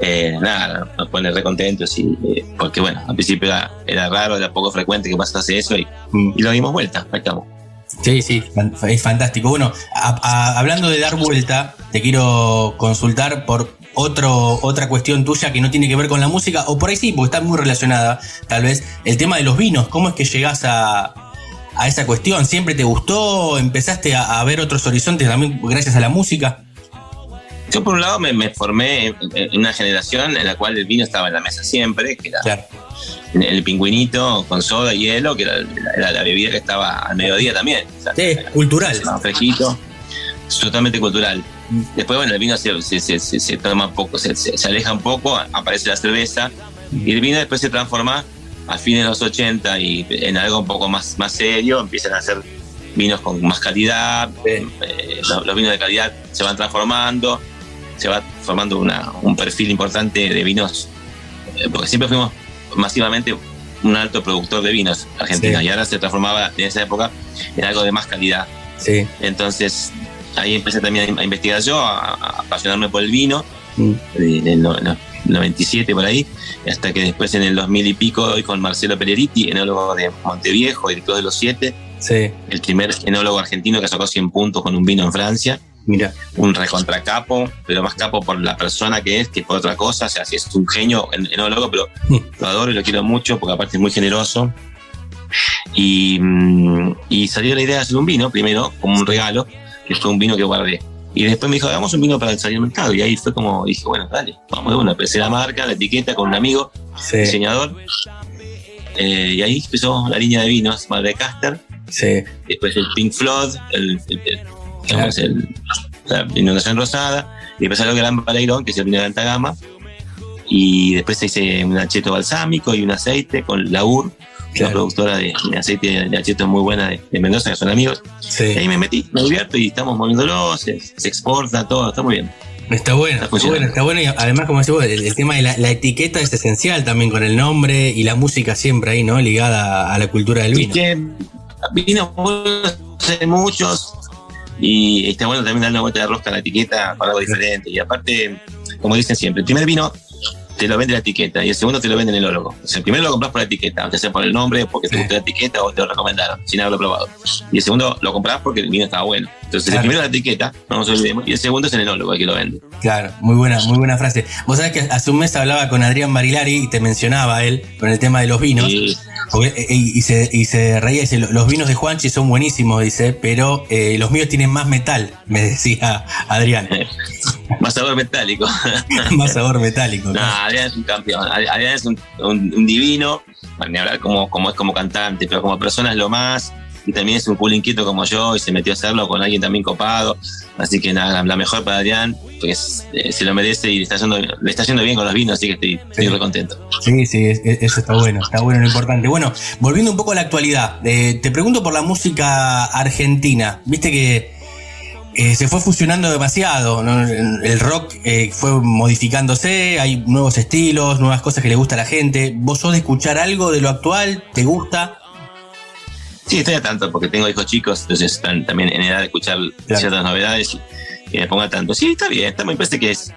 eh, nada, nos pone re contentos y, eh, porque bueno, al principio era, era raro, era poco frecuente que pasase eso y, y lo dimos vuelta, ahí estamos. Sí, sí, es fantástico. Bueno, a- hablando de dar vuelta, te quiero consultar por otro, otra cuestión tuya que no tiene que ver con la música, o por ahí sí, porque está muy relacionada, tal vez, el tema de los vinos. ¿Cómo es que llegás a, a esa cuestión? ¿Siempre te gustó? ¿Empezaste a, a ver otros horizontes también gracias a la música? Yo por un lado me, me formé en, una generación en la cual el vino estaba en la mesa siempre, que era Claro. el pingüinito con soda y hielo, que era, era la bebida que estaba al mediodía también. O sea, Sí, cultural. fresquito, es totalmente cultural. Después, bueno, el vino se, se, se, se- se toma un poco, se, aleja un poco, aparece la cerveza, y el vino después se transforma a fines de los 80 y en algo un poco más, más serio, empiezan a hacer vinos con más calidad, eh, los, los vinos de calidad se van transformando, se va formando una- un perfil importante de vinos, eh, porque siempre fuimos masivamente un alto productor de vinos Argentina, Sí. y ahora se transformaba en esa época en algo de más calidad. Sí. Entonces ahí empecé también a investigar yo, a, a apasionarme por el vino, Mm. en el no- no- 97 por ahí, hasta que después en el 2000 y pico doy con Marcelo Peleriti, enólogo de Monteviejo, director de los siete, Sí, el primer enólogo argentino que sacó 100 puntos con un vino en Francia, mira. un recontracapo, pero más capo por la persona que es que por otra cosa, o sea, si es un genio en- enólogo, pero lo adoro y lo quiero mucho porque aparte es muy generoso. Y, mm, y salió la idea de hacer un vino, primero como un regalo, que fue un vino que guardé. Y después me dijo, hagamos un vino para salir al mercado. Y ahí fue como dije, bueno, dale, vamos de una. Empecé la marca, la etiqueta con un amigo, Sí, diseñador. Eh, y ahí empezó la línea de vinos, Madre Caster. sí. Después el Pink el, el, el- digamos, el- la inundación rosada. Y después salió el Gran Baleirón, que es el vino de alta gama. Y después se hice un acheto balsámico y un aceite con Laur, una Claro. productora de, de aceite de acheto muy buena de, de Mendoza, que son amigos. Sí. Y ahí me metí, me divierto y estamos moviéndolo, se, se exporta todo, está muy bien. Está bueno, Está está bueno, está bueno y además como decís vos, el, el tema de la, la etiqueta es esencial también con el nombre y la música siempre ahí, ¿no? Ligada a la cultura del Y vino. que buenos hay muchos y está bueno también darle una vuelta de rosca a la etiqueta para algo diferente. Y aparte, como dicen siempre, el primer vino te lo vende la etiqueta y el segundo te lo vende el enólogo. O sea, el primero lo compras por la etiqueta, aunque sea por el nombre, porque te Sí. gustó la etiqueta o te lo recomendaron, sin haberlo probado. Y el segundo lo compras porque el vino estaba bueno. Entonces, Claro. el primero es la etiqueta, no nos olvidemos, y el segundo es el enólogo el que lo vende. Claro, muy buena, muy buena frase. Vos sabés que hace un mes hablaba con Adrián Marilari y te mencionaba él con el tema de los vinos. Y Porque- eh, y, y se, y se reía y dice, los vinos de Juanchi son buenísimos, dice, pero eh, los míos tienen más metal, me decía Adrián. más sabor metálico. más sabor metálico. No, Adrián es un campeón. Ad- Adrián es un, un- un divino. Ni hablar como, como es como cantante, pero como persona es lo más. Y también es un culo inquieto como yo y se metió a hacerlo con alguien también copado. Así que nada, la mejor para Adrián, porque es- eh, se lo merece y le está, yendo, le está yendo bien con los vinos, así que estoy, estoy Sí. re contento. Sí, sí, es- es- eso está bueno, está bueno, lo importante. Bueno, volviendo un poco a la actualidad, eh, te pregunto por la música argentina. Viste que eh, se fue fusionando demasiado, ¿no? el rock eh, fue modificándose, hay nuevos estilos, nuevas cosas que le gusta a la gente. ¿Vos sos de escuchar algo de lo actual? ¿Te gusta? Sí, estoy a tanto porque tengo hijos chicos, entonces están también en edad de escuchar ciertas novedades y, me pongo a tanto. Sí, está bien, está, me parece que es,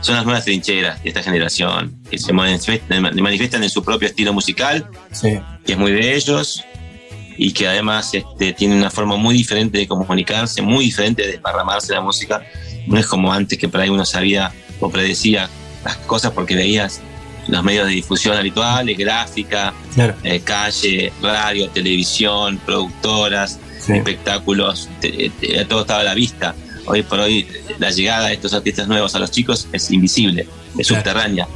son las nuevas trincheras de esta generación, que se manifiestan, manifiestan en su propio estilo musical, Sí. que es muy de ellos y que además este, tiene una forma muy diferente de comunicarse, muy diferente de desparramarse la música. No es como antes que por ahí uno sabía o predecía las cosas porque veías los medios de difusión habituales, gráfica, Claro. eh, calle, radio, televisión, productoras, Sí. espectáculos, te- te- todo estaba a la vista. Hoy por hoy la llegada de estos artistas nuevos a los chicos es invisible, es Claro. subterránea.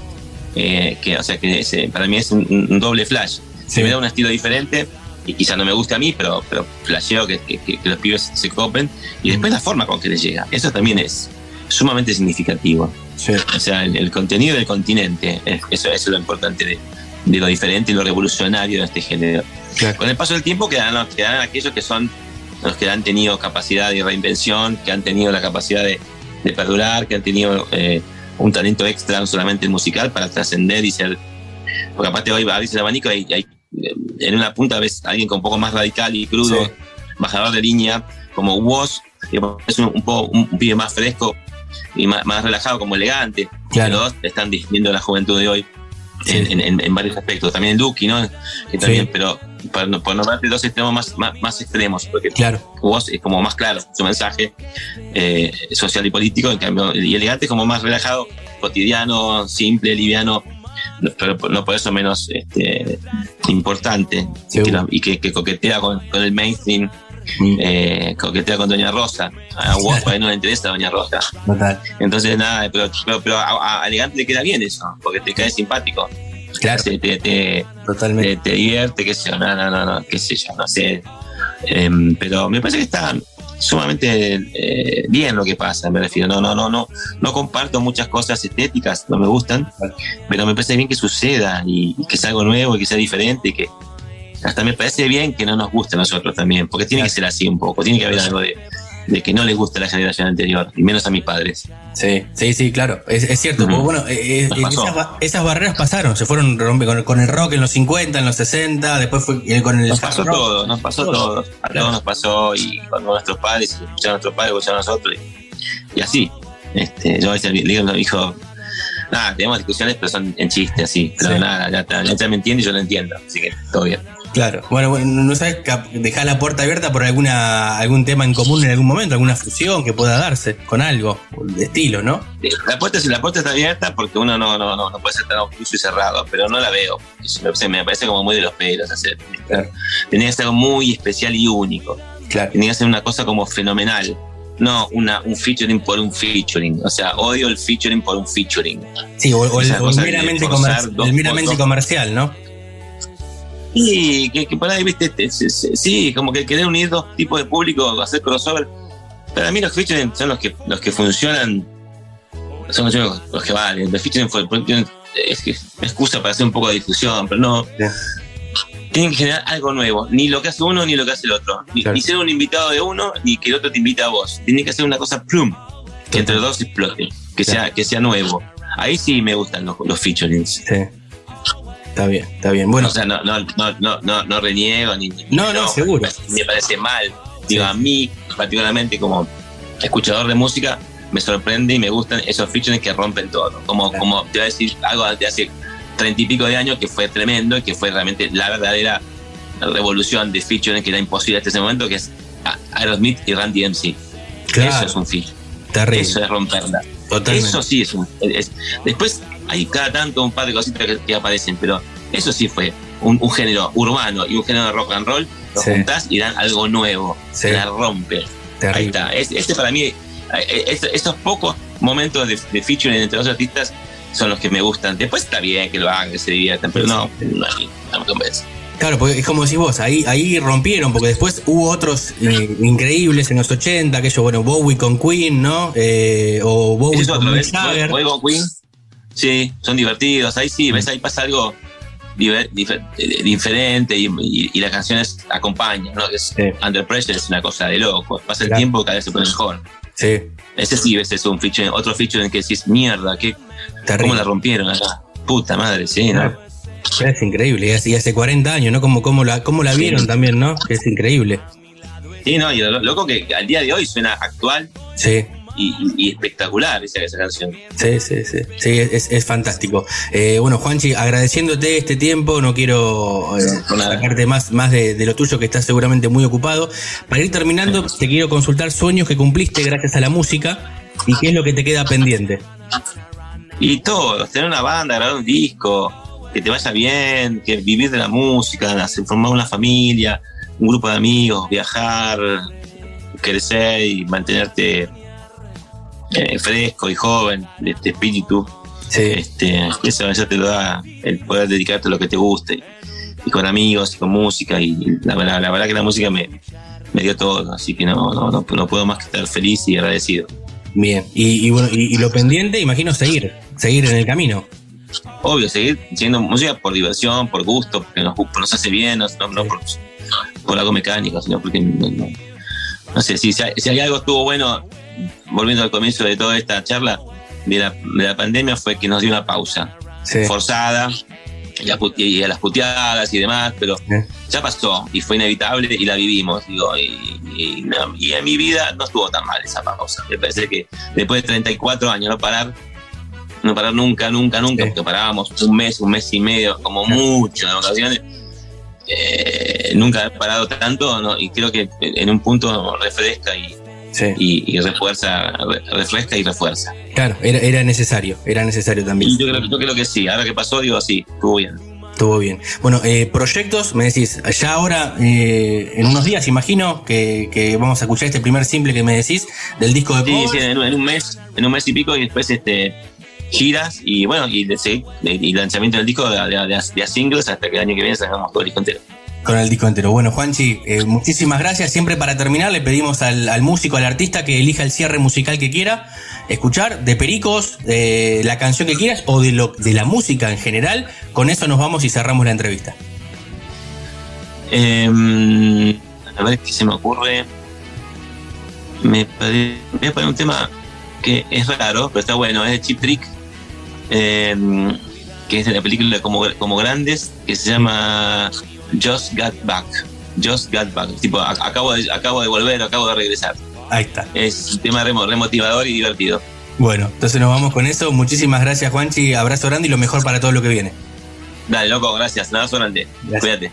Eh, que, o sea que es, eh, para mí es un, un doble flash. Sí. Se me da un estilo diferente y quizá no me guste a mí, pero, pero flasheo que, que- que- los pibes se copen y después la forma con que les llega. Eso también es sumamente significativo. Sí. O sea, el, el contenido del continente, eso, eso es lo importante de, de lo diferente y lo revolucionario de este género. Claro. Con el paso del tiempo quedarán, quedarán aquellos que son los que han tenido capacidad de reinvención, que han tenido la capacidad de, de perdurar, que han tenido eh, un talento extra, no solamente musical, para trascender y ser. Porque aparte hoy abrís el abanico y hay, eh, en una punta ves a alguien con un poco más radical y crudo, Sí. bajador de línea, como Woz, que es un, un poco un, un pibe más fresco y más, más relajado, como elegante. Claro. Los dos están distinguiendo la juventud de hoy Sí. en, en- en varios aspectos. También Duki, ¿no? Que también, Sí. pero por, no- por nombrarte dos extremos más, más, más extremos, porque Claro. vos es como más claro su mensaje eh, social y político, en cambio, y elegante es como más relajado, cotidiano, simple, liviano, no- pero no por eso menos este, importante, y que, Seguro. lo- y que, que coquetea con, con el mainstream, Mm, eh, coquetea con Doña Rosa. A vos por ahí no le interesa Doña Rosa. Total. Entonces, nada, pero, pero, pero a, a elegante le queda bien eso, porque te cae simpático. Claro. Te, te, te, Totalmente. te, te divierte, qué sé yo, no, no, no, no, qué sé yo, no sé. Em, pero me parece que está sumamente eh, bien lo que pasa, me refiero. No, no, no, no, no comparto muchas cosas estéticas, no me gustan, pero me parece bien que suceda y, y que sea algo nuevo y que sea diferente y que hasta me parece bien que no nos guste a nosotros también, porque tiene que ser así un poco, tiene que haber algo de, de que no le gusta la generación anterior, y menos a mis padres. Sí, sí, sí, claro. Es, es cierto. Ujú. porque, bueno, eh, eh, esas, esas barreras pasaron. Se fueron rompe con, con el rock en los 50, en los 60, después fue eh, con el Nos pasó rock. todo, nos pasó Todo. todo. A Claro. todos nos pasó y cuando nuestros padres, escucharon a nuestros padres, escucharon a nosotros y, y así. Este, yo a veces le digo a mi hijo, nada, tenemos discusiones, pero son en chiste así. Pero Sí. nada, ya, está, ya me entiende y yo lo entiendo. Así que todo bien. Claro. Bueno, bueno, no sabes, dejás la puerta abierta por alguna algún tema en común en algún momento, alguna fusión que pueda darse con algo de estilo, ¿no? La puerta, la puerta está abierta porque uno no, no, no, no puede ser tan obtuso y cerrado, pero no la veo. Me parece, me parece como muy de los pelos hacer. Claro. Tenía que ser algo muy especial y único. Claro. tenía que ser una cosa como fenomenal. No una, un featuring por un featuring. O sea, odio el featuring por un featuring. Sí, o, o el, meramente, el meramente comercial, ¿no? Y que, que por ahí, viste, te- se- se- sí, como que querer unir dos tipos de público, hacer crossover. Para mí los featuring son los que, los que funcionan, son los, que valen. Los featuring fue- es que excusa para hacer un poco de difusión, pero no. Tienen que generar algo nuevo, ni lo que hace uno ni lo que hace el otro. Ni, Claro. ni ser un invitado de uno, ni que el otro te invite a vos. Tiene que hacer una cosa plum, que entre los dos explote, que, sea, que sea nuevo. Ahí sí me gustan los, los featurings. Sí. Está bien, está bien. Bueno, o sea, no, no, no, no, no, reniego ni, ni- No, no, seguro. Me parece mal. Digo, a mí, particularmente como escuchador de música, me sorprende y me gustan esos featuring que rompen todo. Como, como te voy a decir algo de hace treinta y pico de años que fue tremendo y que fue realmente la verdadera revolución de featuring que era imposible hasta ese momento, que es Aerosmith y Randy MC. Claro. Eso es un feature. Terrible. Eso es romperla. Totalmente. Eso sí es un. es- después hay cada tanto un par de cositas que, que aparecen, pero eso sí fue un, un género urbano y un género de rock and roll. Lo Sí. juntás y dan algo nuevo. Sí. La rompe. Ahí está. Es- este para mí, eh, es- estos pocos momentos de, de featuring entre los artistas son los que me gustan. Después está bien que lo hagan, que se diviertan, pero no, no, no me convence. Claro, porque es como decís vos, ahí, ahí rompieron, porque después hubo otros eh, increíbles en los 80, aquello, bueno, Bowie con Queen, ¿no? Eh, o Bowie con. Jagger. Fuego Queen. Sí, son divertidos. Ahí sí, ves, ahí pasa algo diver- difer- eh, diferente y, y- y las canciones acompañan, ¿no? Es, Sí. Under Pressure es una cosa de loco. Pasa el tiempo, cada vez se pone mejor. Sí, Ese sí, ves, es un feature, otro feature en que decís, mierda, ¿qué, ¿cómo la rompieron acá? Puta madre, sí, ¿no? Es increíble, y hace, hace 40 años, ¿no? Como, como, la, como la Sí. vieron también, ¿no? Es increíble. Sí, no, y lo loco que al día de hoy suena actual Sí. Y, y- espectacular esa, esa canción. Sí, sí, sí, sí, es, es fantástico. Eh, bueno, Juanchi, agradeciéndote este tiempo, no quiero eh, sacarte más, más de, de lo tuyo, que estás seguramente muy ocupado. Para ir terminando, te quiero consultar sueños que cumpliste gracias a la música y qué es lo que te queda pendiente. Y todos, tener una banda, grabar un disco, que te vaya bien, que vivir de la música, formar una familia, un grupo de amigos, viajar, crecer y mantenerte eh, fresco y joven de este espíritu. Sí, Este, eso, eso te lo da el poder dedicarte a lo que te guste. Y con amigos y con música. Y la, verdad- la verdad que la música me, me dio todo. Así que no, no, no, no puedo más que estar feliz y agradecido. bien. Y, y bueno, y, y lo pendiente, imagino seguir, seguir en el camino. obvio, seguir siendo música por diversión, por gusto, porque nos, nos hace bien, no, no- por, por algo mecánico, sino porque no, no- sé, si, si hay algo estuvo bueno, volviendo al comienzo de toda esta charla de la, de la pandemia, fue que nos dio una pausa Sí. forzada y a, put- y a las puteadas y demás, pero Sí. ya pasó y fue inevitable y la vivimos, digo, y, y no- y en mi vida no estuvo tan mal esa pausa. Me parece que después de 34 años no parar, no parar nunca, nunca, nunca, Sí. porque parábamos un mes, un mes y medio, como mucho en ocasiones. eh, nunca he parado tanto ¿no? y creo que en un punto refresca y, Sí. y, y refuerza, re- refresca y refuerza. Claro, era, era necesario, era necesario también. Y yo creo, yo creo que sí, ahora que pasó, digo, sí, estuvo bien. Estuvo bien. Bueno, eh, proyectos, me decís, ya ahora, eh, en unos días, imagino que, que vamos a escuchar este primer simple que me decís del disco de Sí, sí, en, un- en un mes, en un mes y pico, y después este giras y bueno, y, y lanzamiento del disco de, de- de- de a singles hasta que el año que viene sacamos todo el disco entero. Con el disco entero. Bueno, Juanchi, eh, muchísimas gracias. Siempre para terminar le pedimos al, músico, al artista que elija el cierre musical que quiera escuchar, de Pericos, eh, la canción que quieras o de, la música en general. Con eso nos vamos y cerramos la entrevista. Eh, a ver qué se me ocurre. Me voy a poner un tema que es raro, pero está bueno, es de Chip Trick, eh, que es de la película como Grandes, que se llama Just Got Back. Just Got Back. Tipo, acabo de, acabo de volver, acabo de regresar. Ahí está. Es un tema remo- remotivador y divertido. Bueno, entonces nos vamos con eso. Muchísimas gracias, Juanchi. Abrazo grande y lo mejor para todo lo que viene. Dale, loco, gracias. Nada grande. Cuídate.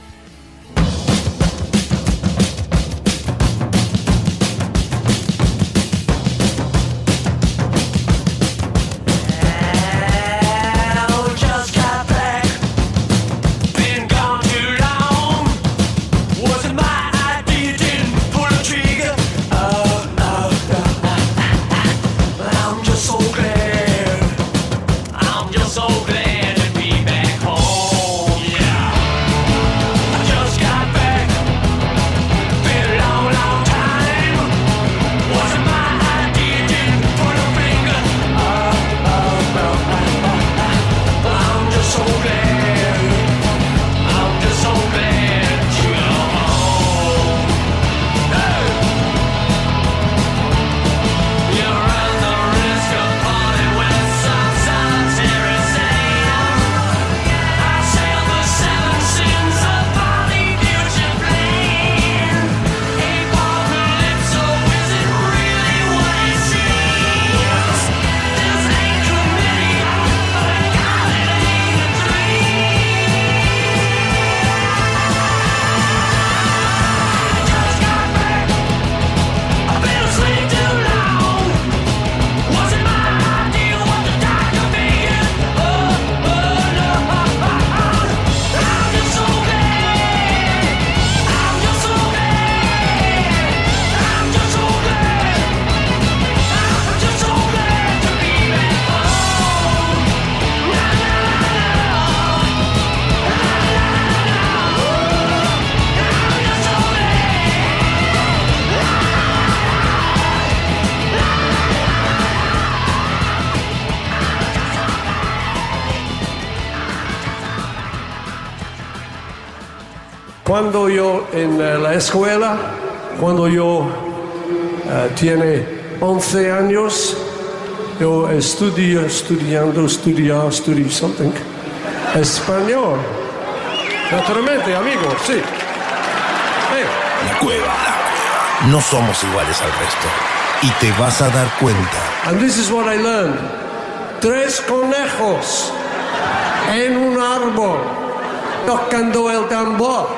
Cuando yo en eh, la escuela, cuando yo eh, tiene 11 años, yo estudio, estudiando, estudiar, estudio something, español. Naturalmente, amigo, sí. Hey. La cueva. La cueva. No somos iguales al resto. Y te vas a dar cuenta. And this is what I learned. Tres conejos en un árbol tocando el tambor.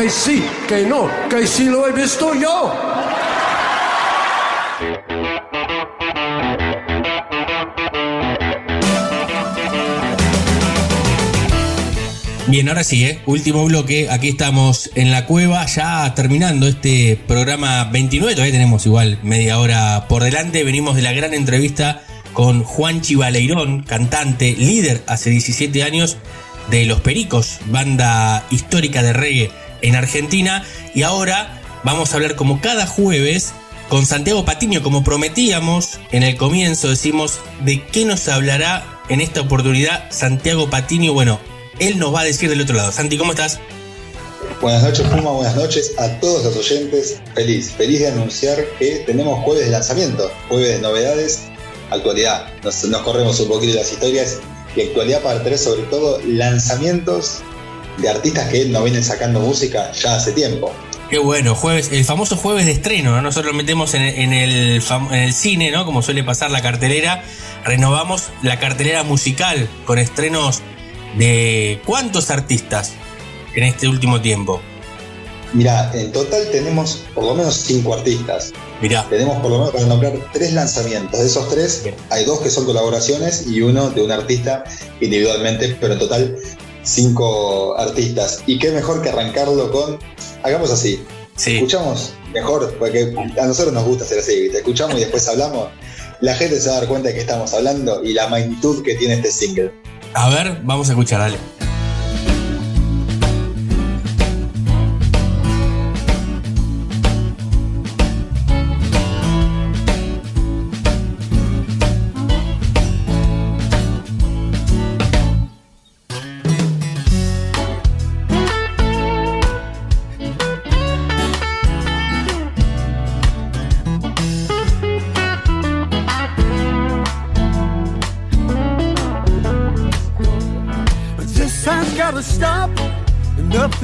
Que sí, que no, que sí lo he visto yo. Bien, ahora sí, ¿eh? último bloque. Aquí estamos en la cueva, ya terminando este programa 29. Todavía tenemos igual media hora por delante. Venimos de la gran entrevista con Juan Chivaleirón, cantante, líder hace 17 años de Los Pericos, banda histórica de reggae en Argentina. Y ahora vamos a hablar como cada jueves con Santiago Patiño, como prometíamos en el comienzo, decimos de qué nos hablará en esta oportunidad Santiago Patiño. Bueno, él nos va a decir del otro lado. Santi, ¿cómo estás? Buenas noches, Puma, buenas noches a todos los oyentes. Feliz, feliz de anunciar que tenemos jueves de lanzamiento, jueves de novedades, actualidad. Nos, nos corremos un poquito las historias y actualidad para traer sobre todo lanzamientos de artistas que no vienen sacando música ya hace tiempo. Qué bueno, jueves, el famoso jueves de estreno, ¿no? Nosotros lo metemos en, en el, en el cine, ¿no? Como suele pasar la cartelera. Renovamos la cartelera musical con estrenos de cuántos artistas en este último tiempo. Mira, en total tenemos por lo menos cinco artistas. Mirá. Tenemos por lo menos para nombrar tres lanzamientos. De esos tres, hay dos que son colaboraciones y uno de un artista individualmente, pero en total cinco artistas. Y qué mejor que arrancarlo con. Hagamos así. Escuchamos mejor, porque a nosotros nos gusta hacer así. Te escuchamos y después hablamos. La gente se va a dar cuenta de que estamos hablando y la magnitud que tiene este single. A ver, vamos a escuchar, dale.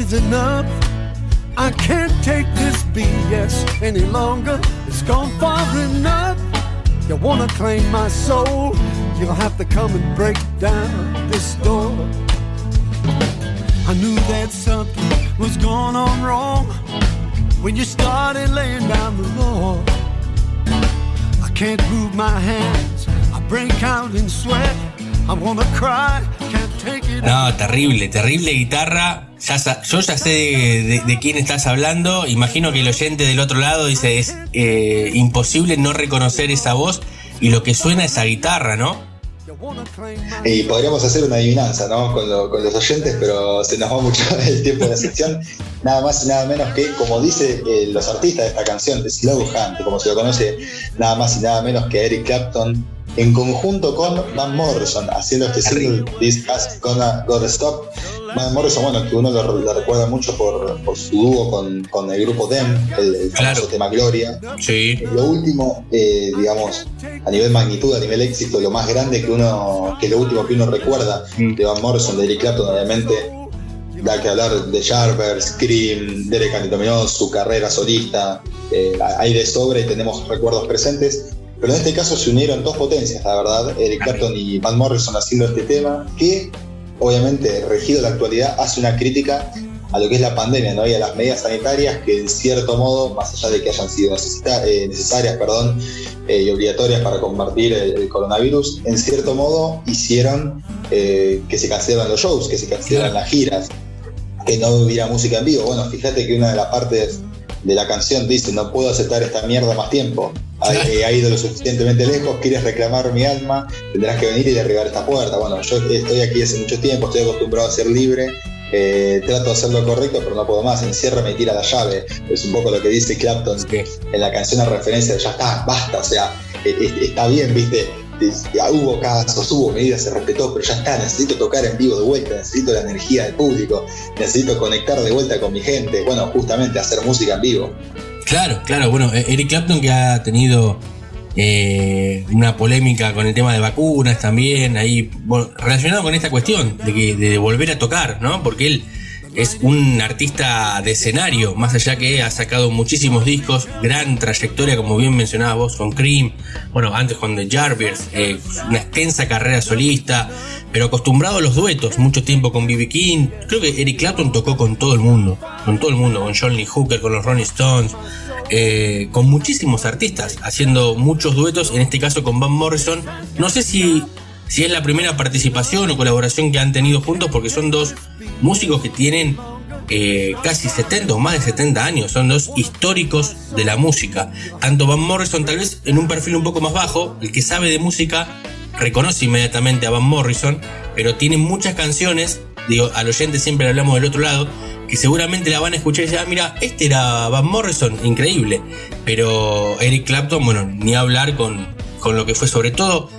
Is enough. I can't take this BS any longer. It's gone far enough. You wanna claim my soul? You'll have to come and break down this door. I knew that something was going on wrong when you started laying down the law. I can't move my hands. I break out in sweat. I wanna cry. Can't take it. No, terrible, terrible guitarra. Yo ya sé de, quién estás hablando. Imagino que el oyente del otro lado dice es eh, imposible no reconocer esa voz y lo que suena esa guitarra, ¿no? Y podríamos hacer una adivinanza, ¿no? Con los oyentes, pero se nos va mucho el tiempo de la sección. Nada más y nada menos que, como dice eh, los artistas de esta canción, de Slow Hunt, como se lo conoce, nada más y nada menos que Eric Clapton, en conjunto con Van Morrison, haciendo este single This Has Gonna Gotta Stop. Van Morrison, bueno, que uno lo, lo recuerda mucho por, por su dúo con, con el grupo Them, el, el famoso tema Gloria. Sí. Lo último, eh, digamos, a nivel magnitud, a nivel éxito, lo más grande que uno, que lo último que uno recuerda de Van Morrison, de Eric Clapton, obviamente, da que hablar de Sharper, Scream, Derek Dominos, su carrera solista, eh, hay de sobra y tenemos recuerdos presentes. Pero en este caso se unieron dos potencias, la verdad, Eric Clapton y Van Morrison haciendo este tema, que obviamente, regido la actualidad, hace una crítica a lo que es la pandemia ¿no? y a las medidas sanitarias que en cierto modo, más allá de que hayan sido necesita- eh, necesarias perdón, eh, y obligatorias para combatir el, el coronavirus, en cierto modo hicieron eh, que se cancelaran los shows, que se cancelaran las giras, que no hubiera música en vivo. Bueno, fíjate que una de las partes de la canción dice, no puedo aceptar esta mierda más tiempo. Ha, eh, ha ido lo suficientemente lejos, quieres reclamar mi alma, tendrás que venir y derribar esta puerta. Bueno, yo estoy aquí hace mucho tiempo, estoy acostumbrado a ser libre, eh, trato de hacer lo correcto, pero no puedo más, enciérrame y tira la llave. Es un poco lo que dice Clapton en la canción a referencia de ya está, basta, o sea, eh, eh, está bien, viste, hubo casos, hubo medidas, se respetó, pero ya está, necesito tocar en vivo de vuelta, necesito la energía del público, necesito conectar de vuelta con mi gente, bueno, justamente hacer música en vivo. Claro, claro, bueno, eh, Eric Clapton que ha tenido eh, una polémica con el tema de vacunas también, ahí relacionado con esta cuestión de volver a tocar, ¿no? Porque él es un artista de escenario, más allá que ha sacado muchísimos discos, gran trayectoria, como bien mencionabas vos, con Cream, bueno, antes con The Jarvis, eh, una extensa carrera solista, pero acostumbrado a los duetos, mucho tiempo con B.B. King. Creo que Eric Clapton tocó con todo el mundo, con todo el mundo, con John Lee Hooker, con los Rolling Stones, eh, con muchísimos artistas, haciendo muchos duetos, en este caso con Van Morrison. No sé si, si es la primera participación o colaboración que han tenido juntos, porque son dos músicos que tienen eh, casi 70 o más de 70 años, son dos históricos de la música. Tanto Van Morrison tal vez en un perfil un poco más bajo, el que sabe de música reconoce inmediatamente a Van Morrison, pero tiene muchas canciones, digo, al oyente siempre le hablamos del otro lado, que seguramente la van a escuchar y decir, ah, mira, este era Van Morrison, increíble. Pero Eric Clapton, bueno, ni hablar con, con lo que fue sobre todo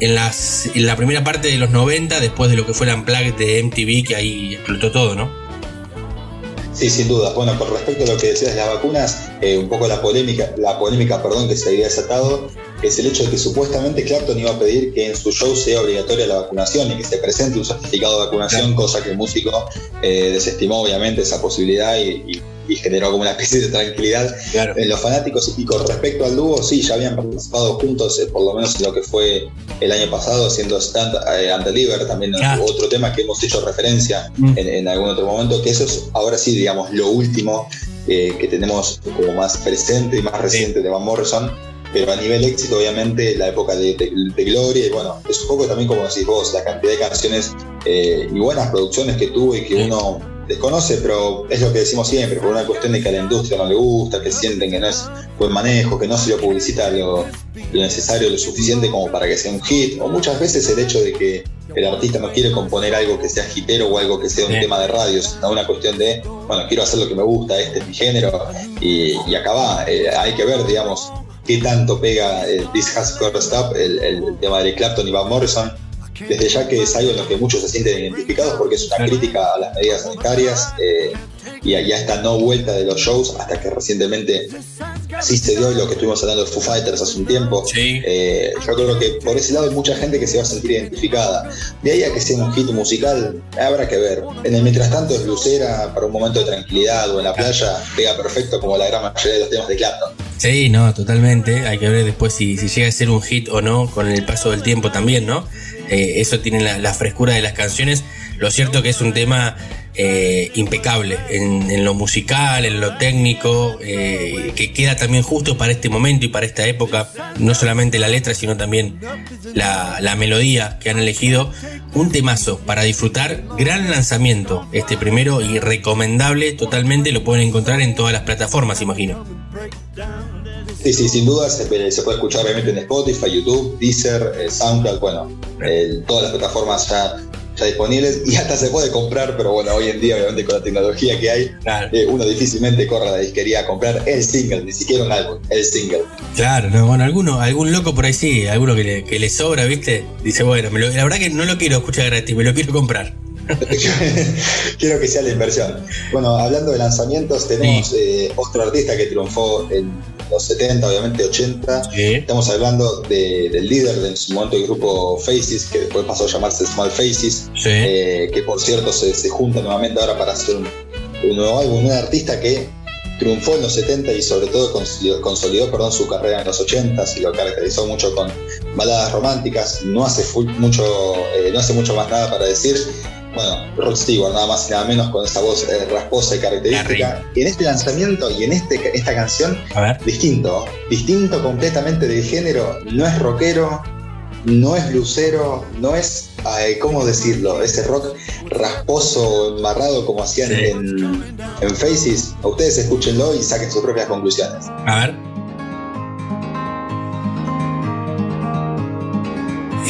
en, las, la primera parte de los 90, después de lo que fue la Unplugged de MTV, que ahí explotó todo, ¿no? Sí, sin duda. Bueno, con respecto a lo que decías de las vacunas, eh, un poco la polémica, la polémica perdón, que se había desatado es el hecho de que supuestamente Clapton iba a pedir que en su show sea obligatoria la vacunación y que se presente un certificado de vacunación, cosa que el músico eh, desestimó obviamente esa posibilidad y, y- y generó como una especie de tranquilidad en los fanáticos. Y con respecto al dúo, sí, ya habían participado juntos, eh, por lo menos en lo que fue el año pasado, haciendo Stand eh, and Deliver, también Claro. otro tema que hemos hecho referencia Mm. en, en algún otro momento, que eso es ahora sí, digamos, lo último eh, que tenemos como más presente y más reciente de Van Morrison. Pero a nivel éxito, obviamente, la época de, de- de Gloria, y bueno, es un poco también como decís vos, la cantidad de canciones eh, y buenas producciones que tuvo y que uno desconoce, pero es lo que decimos siempre, por una cuestión de que a la industria no le gusta, que sienten que no es buen manejo, que no se lo publicita lo, lo necesario, lo suficiente como para que sea un hit, o muchas veces el hecho de que el artista no quiere componer algo que sea hitero o algo que sea un Sí. tema de radio, sino una cuestión de, bueno, quiero hacer lo que me gusta, este es mi género, y, y acá va, Eh, hay que ver, digamos, qué tanto pega el This Has Got to Stop, el, el tema de Clapton y Van Morrison, desde ya que es algo en lo que muchos se sienten identificados porque es una crítica a las medidas sanitarias eh, y a, y a esta no vuelta de los shows hasta que recientemente sí se dio lo que estuvimos hablando de Foo Fighters hace un tiempo. Eh, yo creo que por ese lado hay mucha gente que se va a sentir identificada. De ahí a que sea un hit musical, habrá que ver. En el mientras tanto es lucera para un momento de tranquilidad o en la playa, pega perfecto como la gran mayoría de los temas de Clapton. Sí, no, totalmente. Hay que ver después si, si llega a ser un hit o no con el paso del tiempo también, ¿no? Eh, eso tiene la, la frescura de las canciones. Lo cierto que es un tema eh, impecable en, en lo musical, en lo técnico, eh, que queda también justo para este momento y para esta época. No solamente la letra, sino también la, la melodía que han elegido. Un temazo para disfrutar. Gran lanzamiento este primero y recomendable totalmente. Lo pueden encontrar en todas las plataformas, imagino. Sí, sí, sin duda se, se puede escuchar obviamente en Spotify, YouTube, Deezer, eh, SoundCloud, bueno, eh, todas las plataformas ya, ya disponibles y hasta se puede comprar, pero bueno, hoy en día obviamente con la tecnología que hay, eh, uno difícilmente corre a la disquería a comprar el single, ni siquiera un álbum, el single. Claro, no, bueno, alguno, algún loco por ahí sí, alguno que le, que le sobra, ¿viste? Dice, bueno, me lo- la verdad que no lo quiero escuchar gratis, me lo quiero comprar. Quiero que sea la inversión. Bueno, hablando de lanzamientos, tenemos eh, otro artista que triunfó en los 70, obviamente 80. Estamos hablando de- del líder de en su momento del grupo Faces, que después pasó a llamarse Small Faces, eh, que por cierto se, se junta nuevamente ahora para hacer un, un nuevo álbum. Un artista que triunfó en los 70 y sobre todo consolidó, consolidó, perdón, su carrera en los 80 y lo caracterizó mucho con baladas románticas. No hace, full- mucho, eh, no hace mucho más nada para decir. Bueno, Rod Stewart, nada más y nada menos con esa voz eh, rasposa y característica. Y en este lanzamiento y en este, esta canción, distinto, distinto completamente del género, no es rockero, no es blusero, no es, eh, ¿cómo decirlo? Ese rock rasposo, embarrado como hacían en, en Faces. Ustedes escúchenlo y saquen sus propias conclusiones. A ver.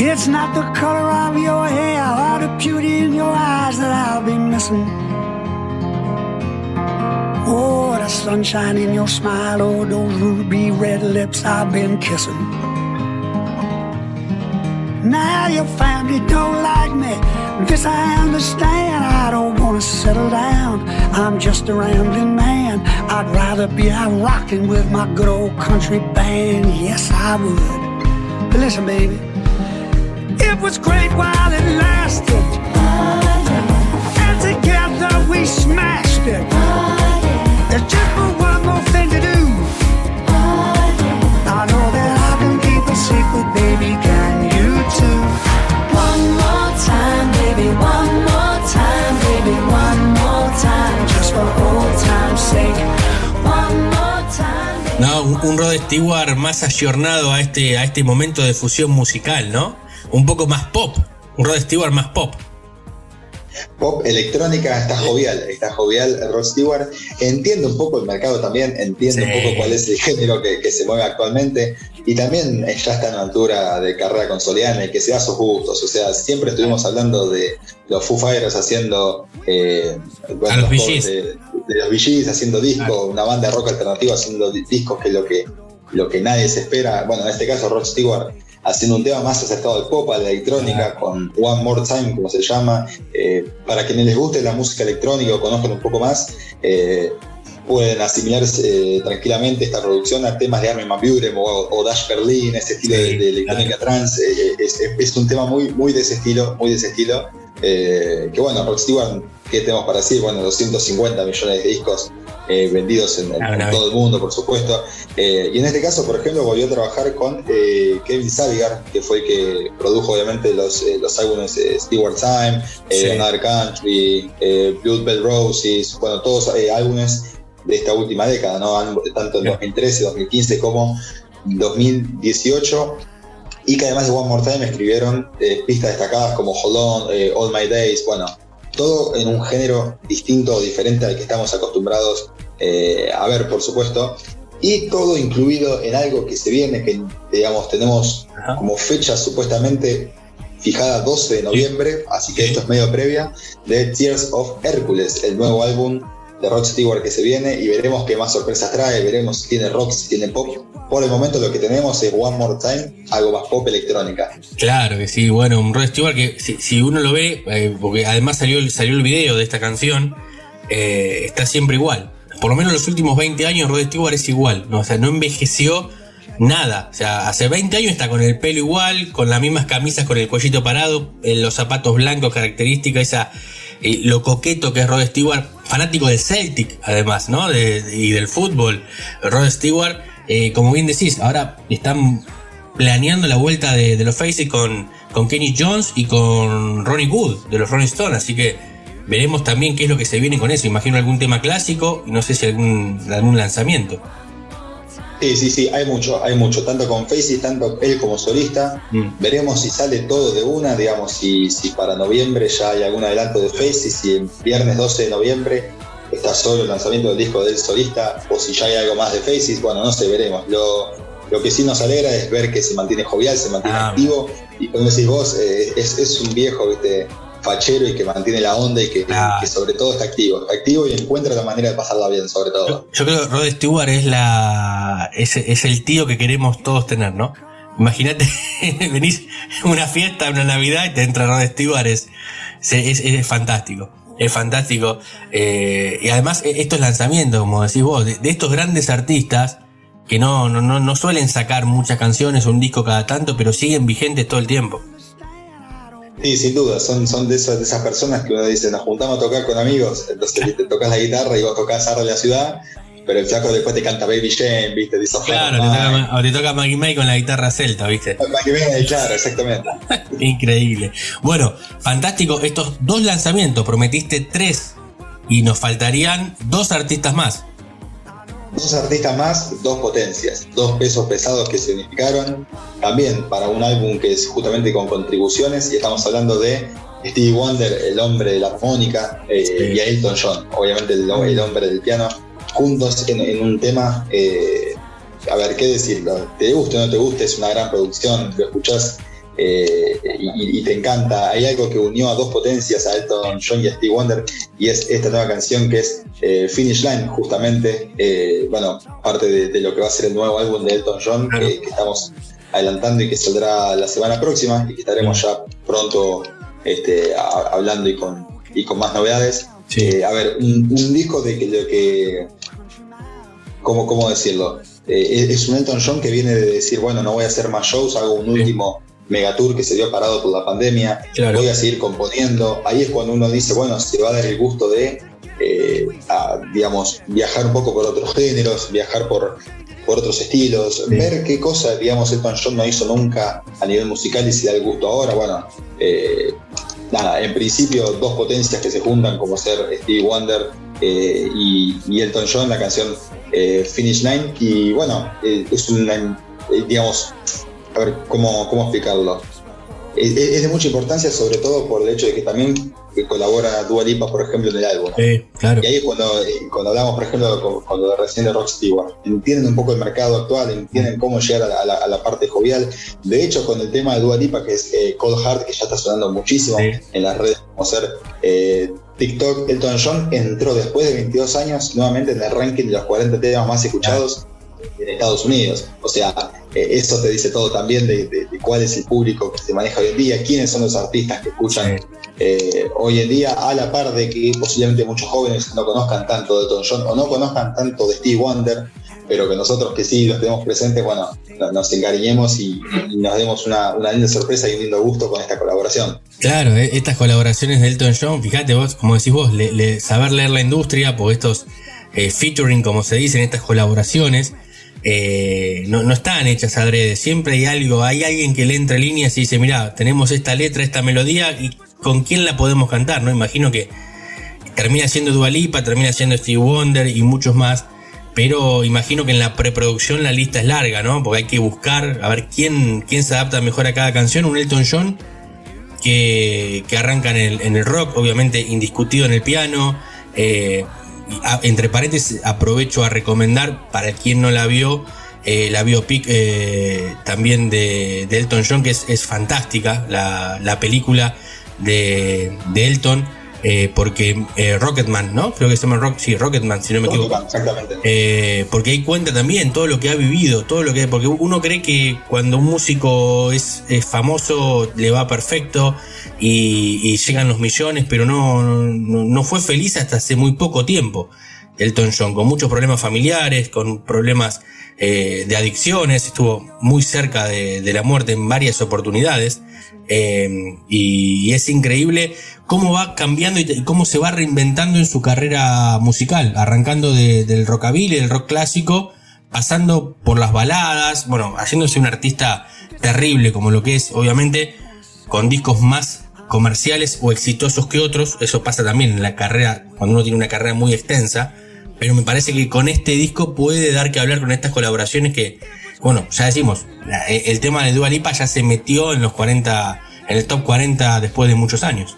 It's not the color of your hair or the beauty in your eyes that I'll be missing. Oh, the sunshine in your smile, oh, those ruby red lips I've been kissing. Now your family don't like me. This I understand. I don't wanna settle down. I'm just a rambling man. I'd rather be out rocking with my good old country band. Yes, I would. But listen, baby. It was great while it lasted. And together we smashed it. There's just one more thing to do. I know that I can keep a secret, baby. Can you too? One more time, baby. One more time, baby. One more time, just for old time's sake. One more time. No, un, un Rod Stewart más ayornado a este, a este momento de fusión musical, ¿no? Un poco más pop. Un Rod Stewart más pop. Pop electrónica está jovial, está jovial Rod Stewart. Entiendo un poco el mercado también, entiendo Sí. un poco cuál es el género que, que se mueve actualmente y también ya está en una altura de carrera consolidada y que se da sus gustos. O sea, siempre estuvimos hablando de los Foo Fighters haciendo eh, A los Gees. de, de los haciendo discos, una banda de rock alternativo haciendo di- discos que es lo que, lo que nadie se espera. Bueno, en este caso Rod Stewart haciendo un tema más acercado al pop, a la electrónica, con One More Time, como se llama. Eh, para quienes les guste la música electrónica o conozcan un poco más, eh, pueden asimilarse eh, tranquilamente esta producción a temas de Armin Van Buuren o, o Dash Berlin, ese estilo de, de electrónica trans. eh, es, es- es un tema muy, muy de ese estilo, muy de ese estilo. que bueno, Rod Stewart, ¿qué tenemos para decir? Bueno, 250 millones de discos eh, vendidos en, en- Ah, todo el mundo, por supuesto. Eh, y en este caso, por ejemplo, volvió a trabajar con eh, Kevin Savigar, que fue el que produjo obviamente los, eh, los álbumes Stewart Time, Sí. Another Country, Blood Bell Roses, bueno, todos álbumes de esta última década, ¿no? Tanto en 2013, 2015 como 2018. Y que además de One More Time escribieron eh, pistas destacadas como Hold On, eh, All My Days, bueno, todo en un género distinto o diferente al que estamos acostumbrados eh, a ver, por supuesto, y todo incluido en algo que se viene, que digamos tenemos como fecha supuestamente fijada 12 de noviembre, así que esto es medio previa, de Tears of Hercules, el nuevo álbum de Rod Stewart que se viene y veremos qué más sorpresas trae, veremos si tiene rock, si tiene pop. Por el momento lo que tenemos es One More Time, algo más pop electrónica. Claro que sí, bueno, un Rod Stewart que si, si uno lo ve, eh, porque además salió, salió el video de esta canción, eh, está siempre igual. Por lo menos los últimos 20 años Rod Stewart es igual, ¿no? o sea, no envejeció nada. O sea, hace 20 años está con el pelo igual, con las mismas camisas, con el cuellito parado, los zapatos blancos, característica, esa, eh, lo coqueto que es Rod Stewart, fanático del Celtic, además, ¿no? Y del fútbol. Rod Stewart, eh, como bien decís, ahora están planeando la vuelta de, los Faces con, con Kenny Jones y con Ronnie Wood de los Rolling Stones, así que veremos también qué es lo que se viene con eso. Imagino algún tema clásico y no sé si algún lanzamiento. Sí, sí, sí, hay mucho, hay mucho, tanto con Faces, tanto él como solista. Veremos si sale todo de una, digamos, si, si para noviembre ya hay algún adelanto de Faces, si el viernes 12 de noviembre está solo el lanzamiento del disco del solista, o si ya hay algo más de Faces, bueno, no sé, veremos. Lo, lo que sí nos alegra es ver que se mantiene jovial, se mantiene activo, y como decís vos, eh, es, es un viejo, viste, fachero y que mantiene la onda y que, que sobre todo está activo, está activo y encuentra la manera de pasarla bien, sobre todo. Yo creo que Rod Stewart es la es, es el tío que queremos todos tener, ¿no? Imagínate, venís a una fiesta, una Navidad y te entra Rod Stewart, es, es, es fantástico. Es fantástico. Eh, y además, e- estos lanzamientos, como decís vos, de, de estos grandes artistas que no, no, no, no suelen sacar muchas canciones o un disco cada tanto, pero siguen vigentes todo el tiempo. Sí, sin duda, son, son de, esas, de esas personas que uno dice, nos juntamos a tocar con amigos, entonces te tocas la guitarra y vos tocas Arde de la ciudad, pero el flaco después te canta Baby Jane, ¿viste? Dice, Claro, te toca, o te toca Maggie May con la guitarra celta, ¿viste? claro, exactamente. Increíble. Bueno, fantástico. Estos dos lanzamientos, prometiste tres. Y nos faltarían dos artistas más. Dos artistas más, dos potencias, dos pesos pesados que se unificaron, también para un álbum que es justamente con contribuciones, y estamos hablando de Stevie Wonder, el hombre de la armónica, eh, y a Elton John, obviamente el, el hombre del piano, juntos en, en un tema, eh, a ver, ¿qué decirlo? Te guste o no te guste, es una gran producción, lo escuchás eh, y, y te encanta. Hay algo que unió a dos potencias, a Elton John y a Stevie Wonder, y es esta nueva canción que es eh, Finish Line, justamente, eh, bueno, parte de, de lo que va a ser el nuevo álbum de Elton John, que, que estamos adelantando y que saldrá la semana próxima y que estaremos ya pronto este, a- hablando y con, y con más novedades. Eh, a ver, un, un disco de que lo que. ¿Cómo, cómo decirlo? Eh, es un Elton John que viene de decir, bueno, no voy a hacer más shows, hago un último megatour que se dio parado por la pandemia, Claro. voy a seguir componiendo. Ahí es cuando uno dice, bueno, se va a dar el gusto de, eh, a, digamos, viajar un poco por otros géneros, viajar por, por otros estilos, ver qué cosa, digamos, Elton John no hizo nunca a nivel musical y se da el gusto ahora. Bueno, eh, nada, en principio dos potencias que se juntan como ser Stevie Wonder eh, y, y Elton John, la canción eh, Finish Line. Y bueno, eh, es una, digamos, a ver, ¿cómo, cómo explicarlo? Es, es de mucha importancia, sobre todo por el hecho de que también colabora Dua Lipa, por ejemplo, en el álbum. claro. Y ahí es cuando, eh, cuando hablamos, por ejemplo, con- cuando recién de Rock Stewart, entienden un poco el mercado actual, entienden cómo llegar a la, a la- a la parte jovial. De hecho, con el tema de Dua Lipa, que es eh, Cold Heart, que ya está sonando muchísimo en las redes, como ser eh, TikTok, Elton John entró después de 22 años nuevamente en el ranking de los 40 temas más escuchados en Estados Unidos. O sea, eh, eso te dice todo también de, cuál es el público que se maneja hoy en día, quiénes son los artistas que escuchan eh, hoy en día, a la par de que posiblemente muchos jóvenes no conozcan tanto de Elton John o no conozcan tanto de Steve Wonder, pero que nosotros que sí los tenemos presentes, bueno, no- nos encariñemos y, nos demos una, una linda sorpresa y un lindo gusto con esta colaboración. Claro, eh, estas colaboraciones de Elton John, fíjate vos, como decís vos, le- saber leer la industria, porque estos eh, featuring, como se dicen, estas colaboraciones, eh, no, están hechas adrede. Siempre hay algo, hay alguien que le entre líneas y dice, mira, tenemos esta letra, esta melodía, y con quién la podemos cantar, ¿no? Imagino que termina siendo Dua Lipa, termina siendo Steve Wonder y muchos más. Pero imagino que en la preproducción la lista es larga, ¿no? Porque hay que buscar a ver quién, quién se adapta mejor a cada canción. Un Elton John que, que arranca en el, en el rock, obviamente indiscutido en el piano. eh, entre paréntesis, aprovecho a recomendar para quien no la vio, eh, la biopic eh, también de, de Elton John, que es, es fantástica, la, la película de, de Elton, eh, porque eh, Rocketman, ¿no? Creo que se llama Rock, sí, Rocketman, si no me equivoco. Exactamente. Porque ahí cuenta también todo lo que ha vivido, todo lo que. Porque uno cree que cuando un músico es, es famoso le va perfecto y, y llegan los millones, pero no, no, no fue feliz hasta hace muy poco tiempo. Elton John, con muchos problemas familiares, con problemas eh, de adicciones, estuvo muy cerca de, de la muerte en varias oportunidades. eh, y, es increíble cómo va cambiando y cómo se va reinventando en su carrera musical, arrancando de- del rockabilly, del rock clásico, pasando por las baladas, bueno, haciéndose un artista terrible como lo que es, obviamente, con discos más comerciales o exitosos que otros, eso pasa también en la carrera, cuando uno tiene una carrera muy extensa, pero me parece que con este disco puede dar que hablar con estas colaboraciones que, bueno, ya decimos, la- el tema de Dua Lipa ya se metió en los 40, en el top 40 después de muchos años.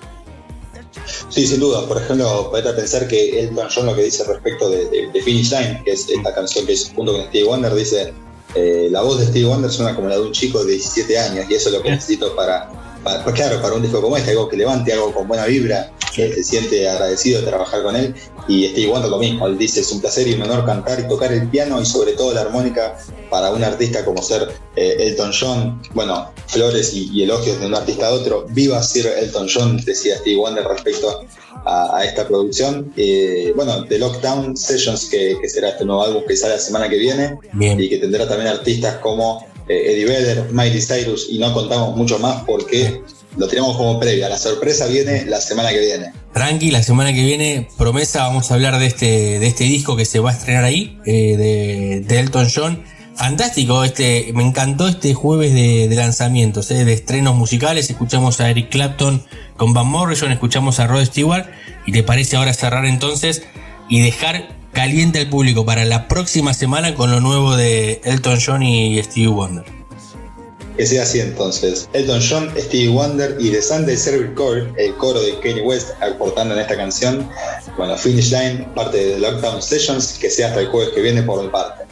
Sí, sin duda. Por ejemplo, podés pensar que Elton John lo que dice respecto de, Finish Line, que es esta canción que hizo junto con Stevie Wonder, dice, eh, la voz de Stevie Wonder suena como la de un chico de 17 años y eso es lo que necesito para, para- pues claro, para un disco como este, algo que levante, algo con buena vibra, que se siente agradecido de trabajar con él. Y Stevie Wonder lo mismo, él dice, es un placer y un honor cantar y tocar el piano y sobre todo la armónica para un artista como ser eh, Elton John. Bueno, flores y, y elogios de un artista a otro. Viva Sir Elton John, decía Stevie Wonder respecto a, a esta producción. Eh, bueno, The Lockdown Sessions, que, que será este nuevo álbum que sale la semana que viene y que tendrá también artistas como eh, Eddie Vedder, Miley Cyrus y no contamos mucho más porque lo tenemos como previa. La sorpresa viene la semana que viene. Tranqui, la semana que viene, promesa, vamos a hablar de este, de este disco que se va a estrenar ahí, eh, de, Elton John. Fantástico, este, me encantó este jueves de, de lanzamientos, eh, de estrenos musicales. Escuchamos a Eric Clapton con Van Morrison, escuchamos a Rod Stewart. ¿Y te parece ahora cerrar entonces y dejar caliente al público para la próxima semana con lo nuevo de Elton John y Stevie Wonder? Que sea así entonces. Elton John, Stevie Wonder y The Sunday Service Choir, el coro de Kanye West aportando en esta canción. Bueno, Finish Line, parte de Lockdown Sessions, que sea hasta el jueves que viene por mi parte.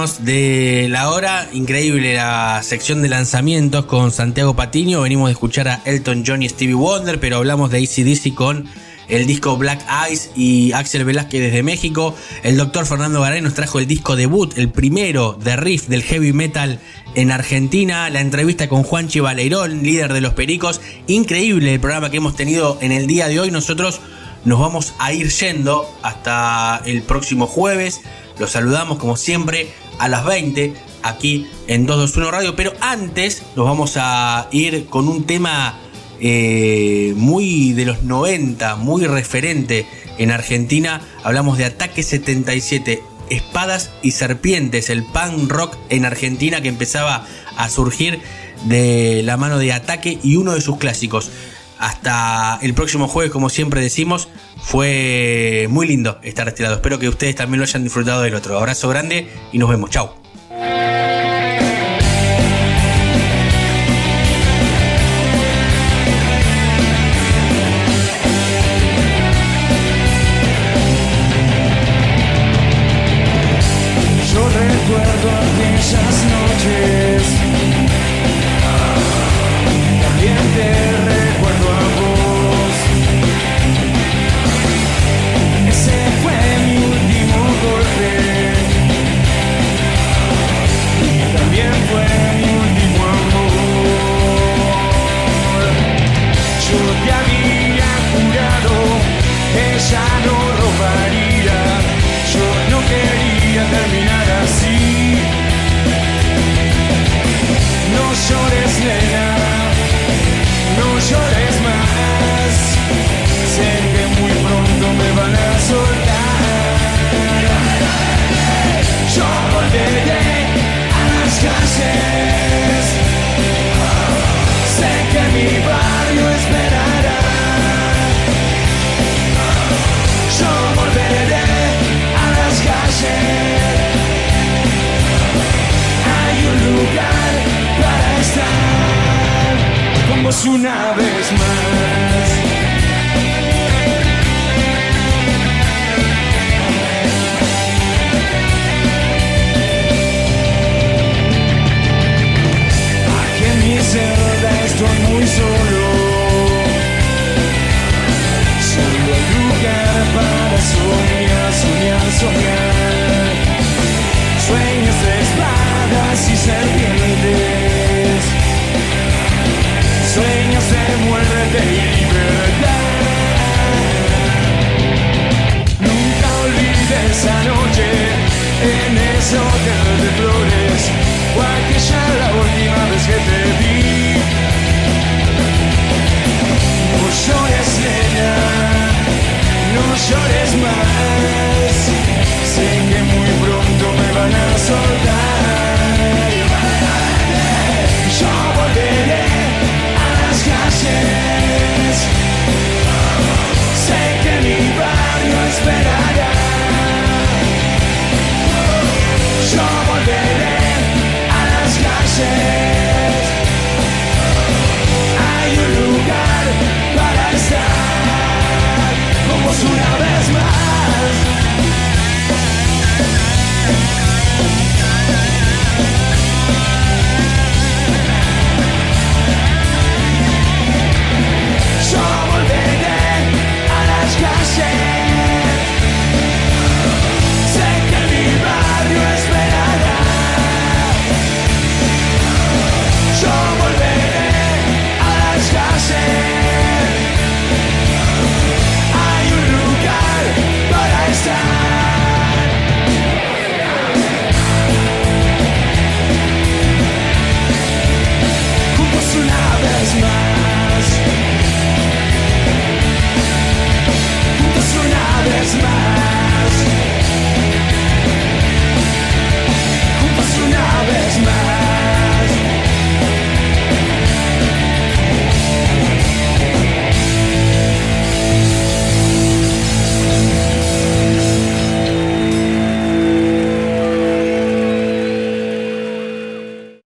De la hora, increíble la sección de lanzamientos con Santiago Patiño. Venimos de escuchar a Elton John y Stevie Wonder, pero hablamos de ACDC con el disco Black Eyes y Axel Velázquez desde México. El doctor Fernando Garay nos trajo el disco debut, el primero de riff del heavy metal en Argentina. La entrevista con Juanchi Baleirón, líder de Los Pericos. Increíble el programa que hemos tenido en el día de hoy. Nosotros nos vamos a ir yendo hasta el próximo jueves. Los saludamos como siempre a las 20 aquí en 221 Radio. Pero antes nos vamos a ir con un tema eh, muy de los 90, muy referente en Argentina. Hablamos de Ataque 77. Espadas y Serpientes, el punk rock en Argentina que empezaba a surgir de la mano de Ataque y uno de sus clásicos. Hasta el próximo jueves, como siempre decimos, fue muy lindo estar este lado. Espero que ustedes también lo hayan disfrutado del otro. Abrazo grande y nos vemos. Chao. Yo recuerdo aquellas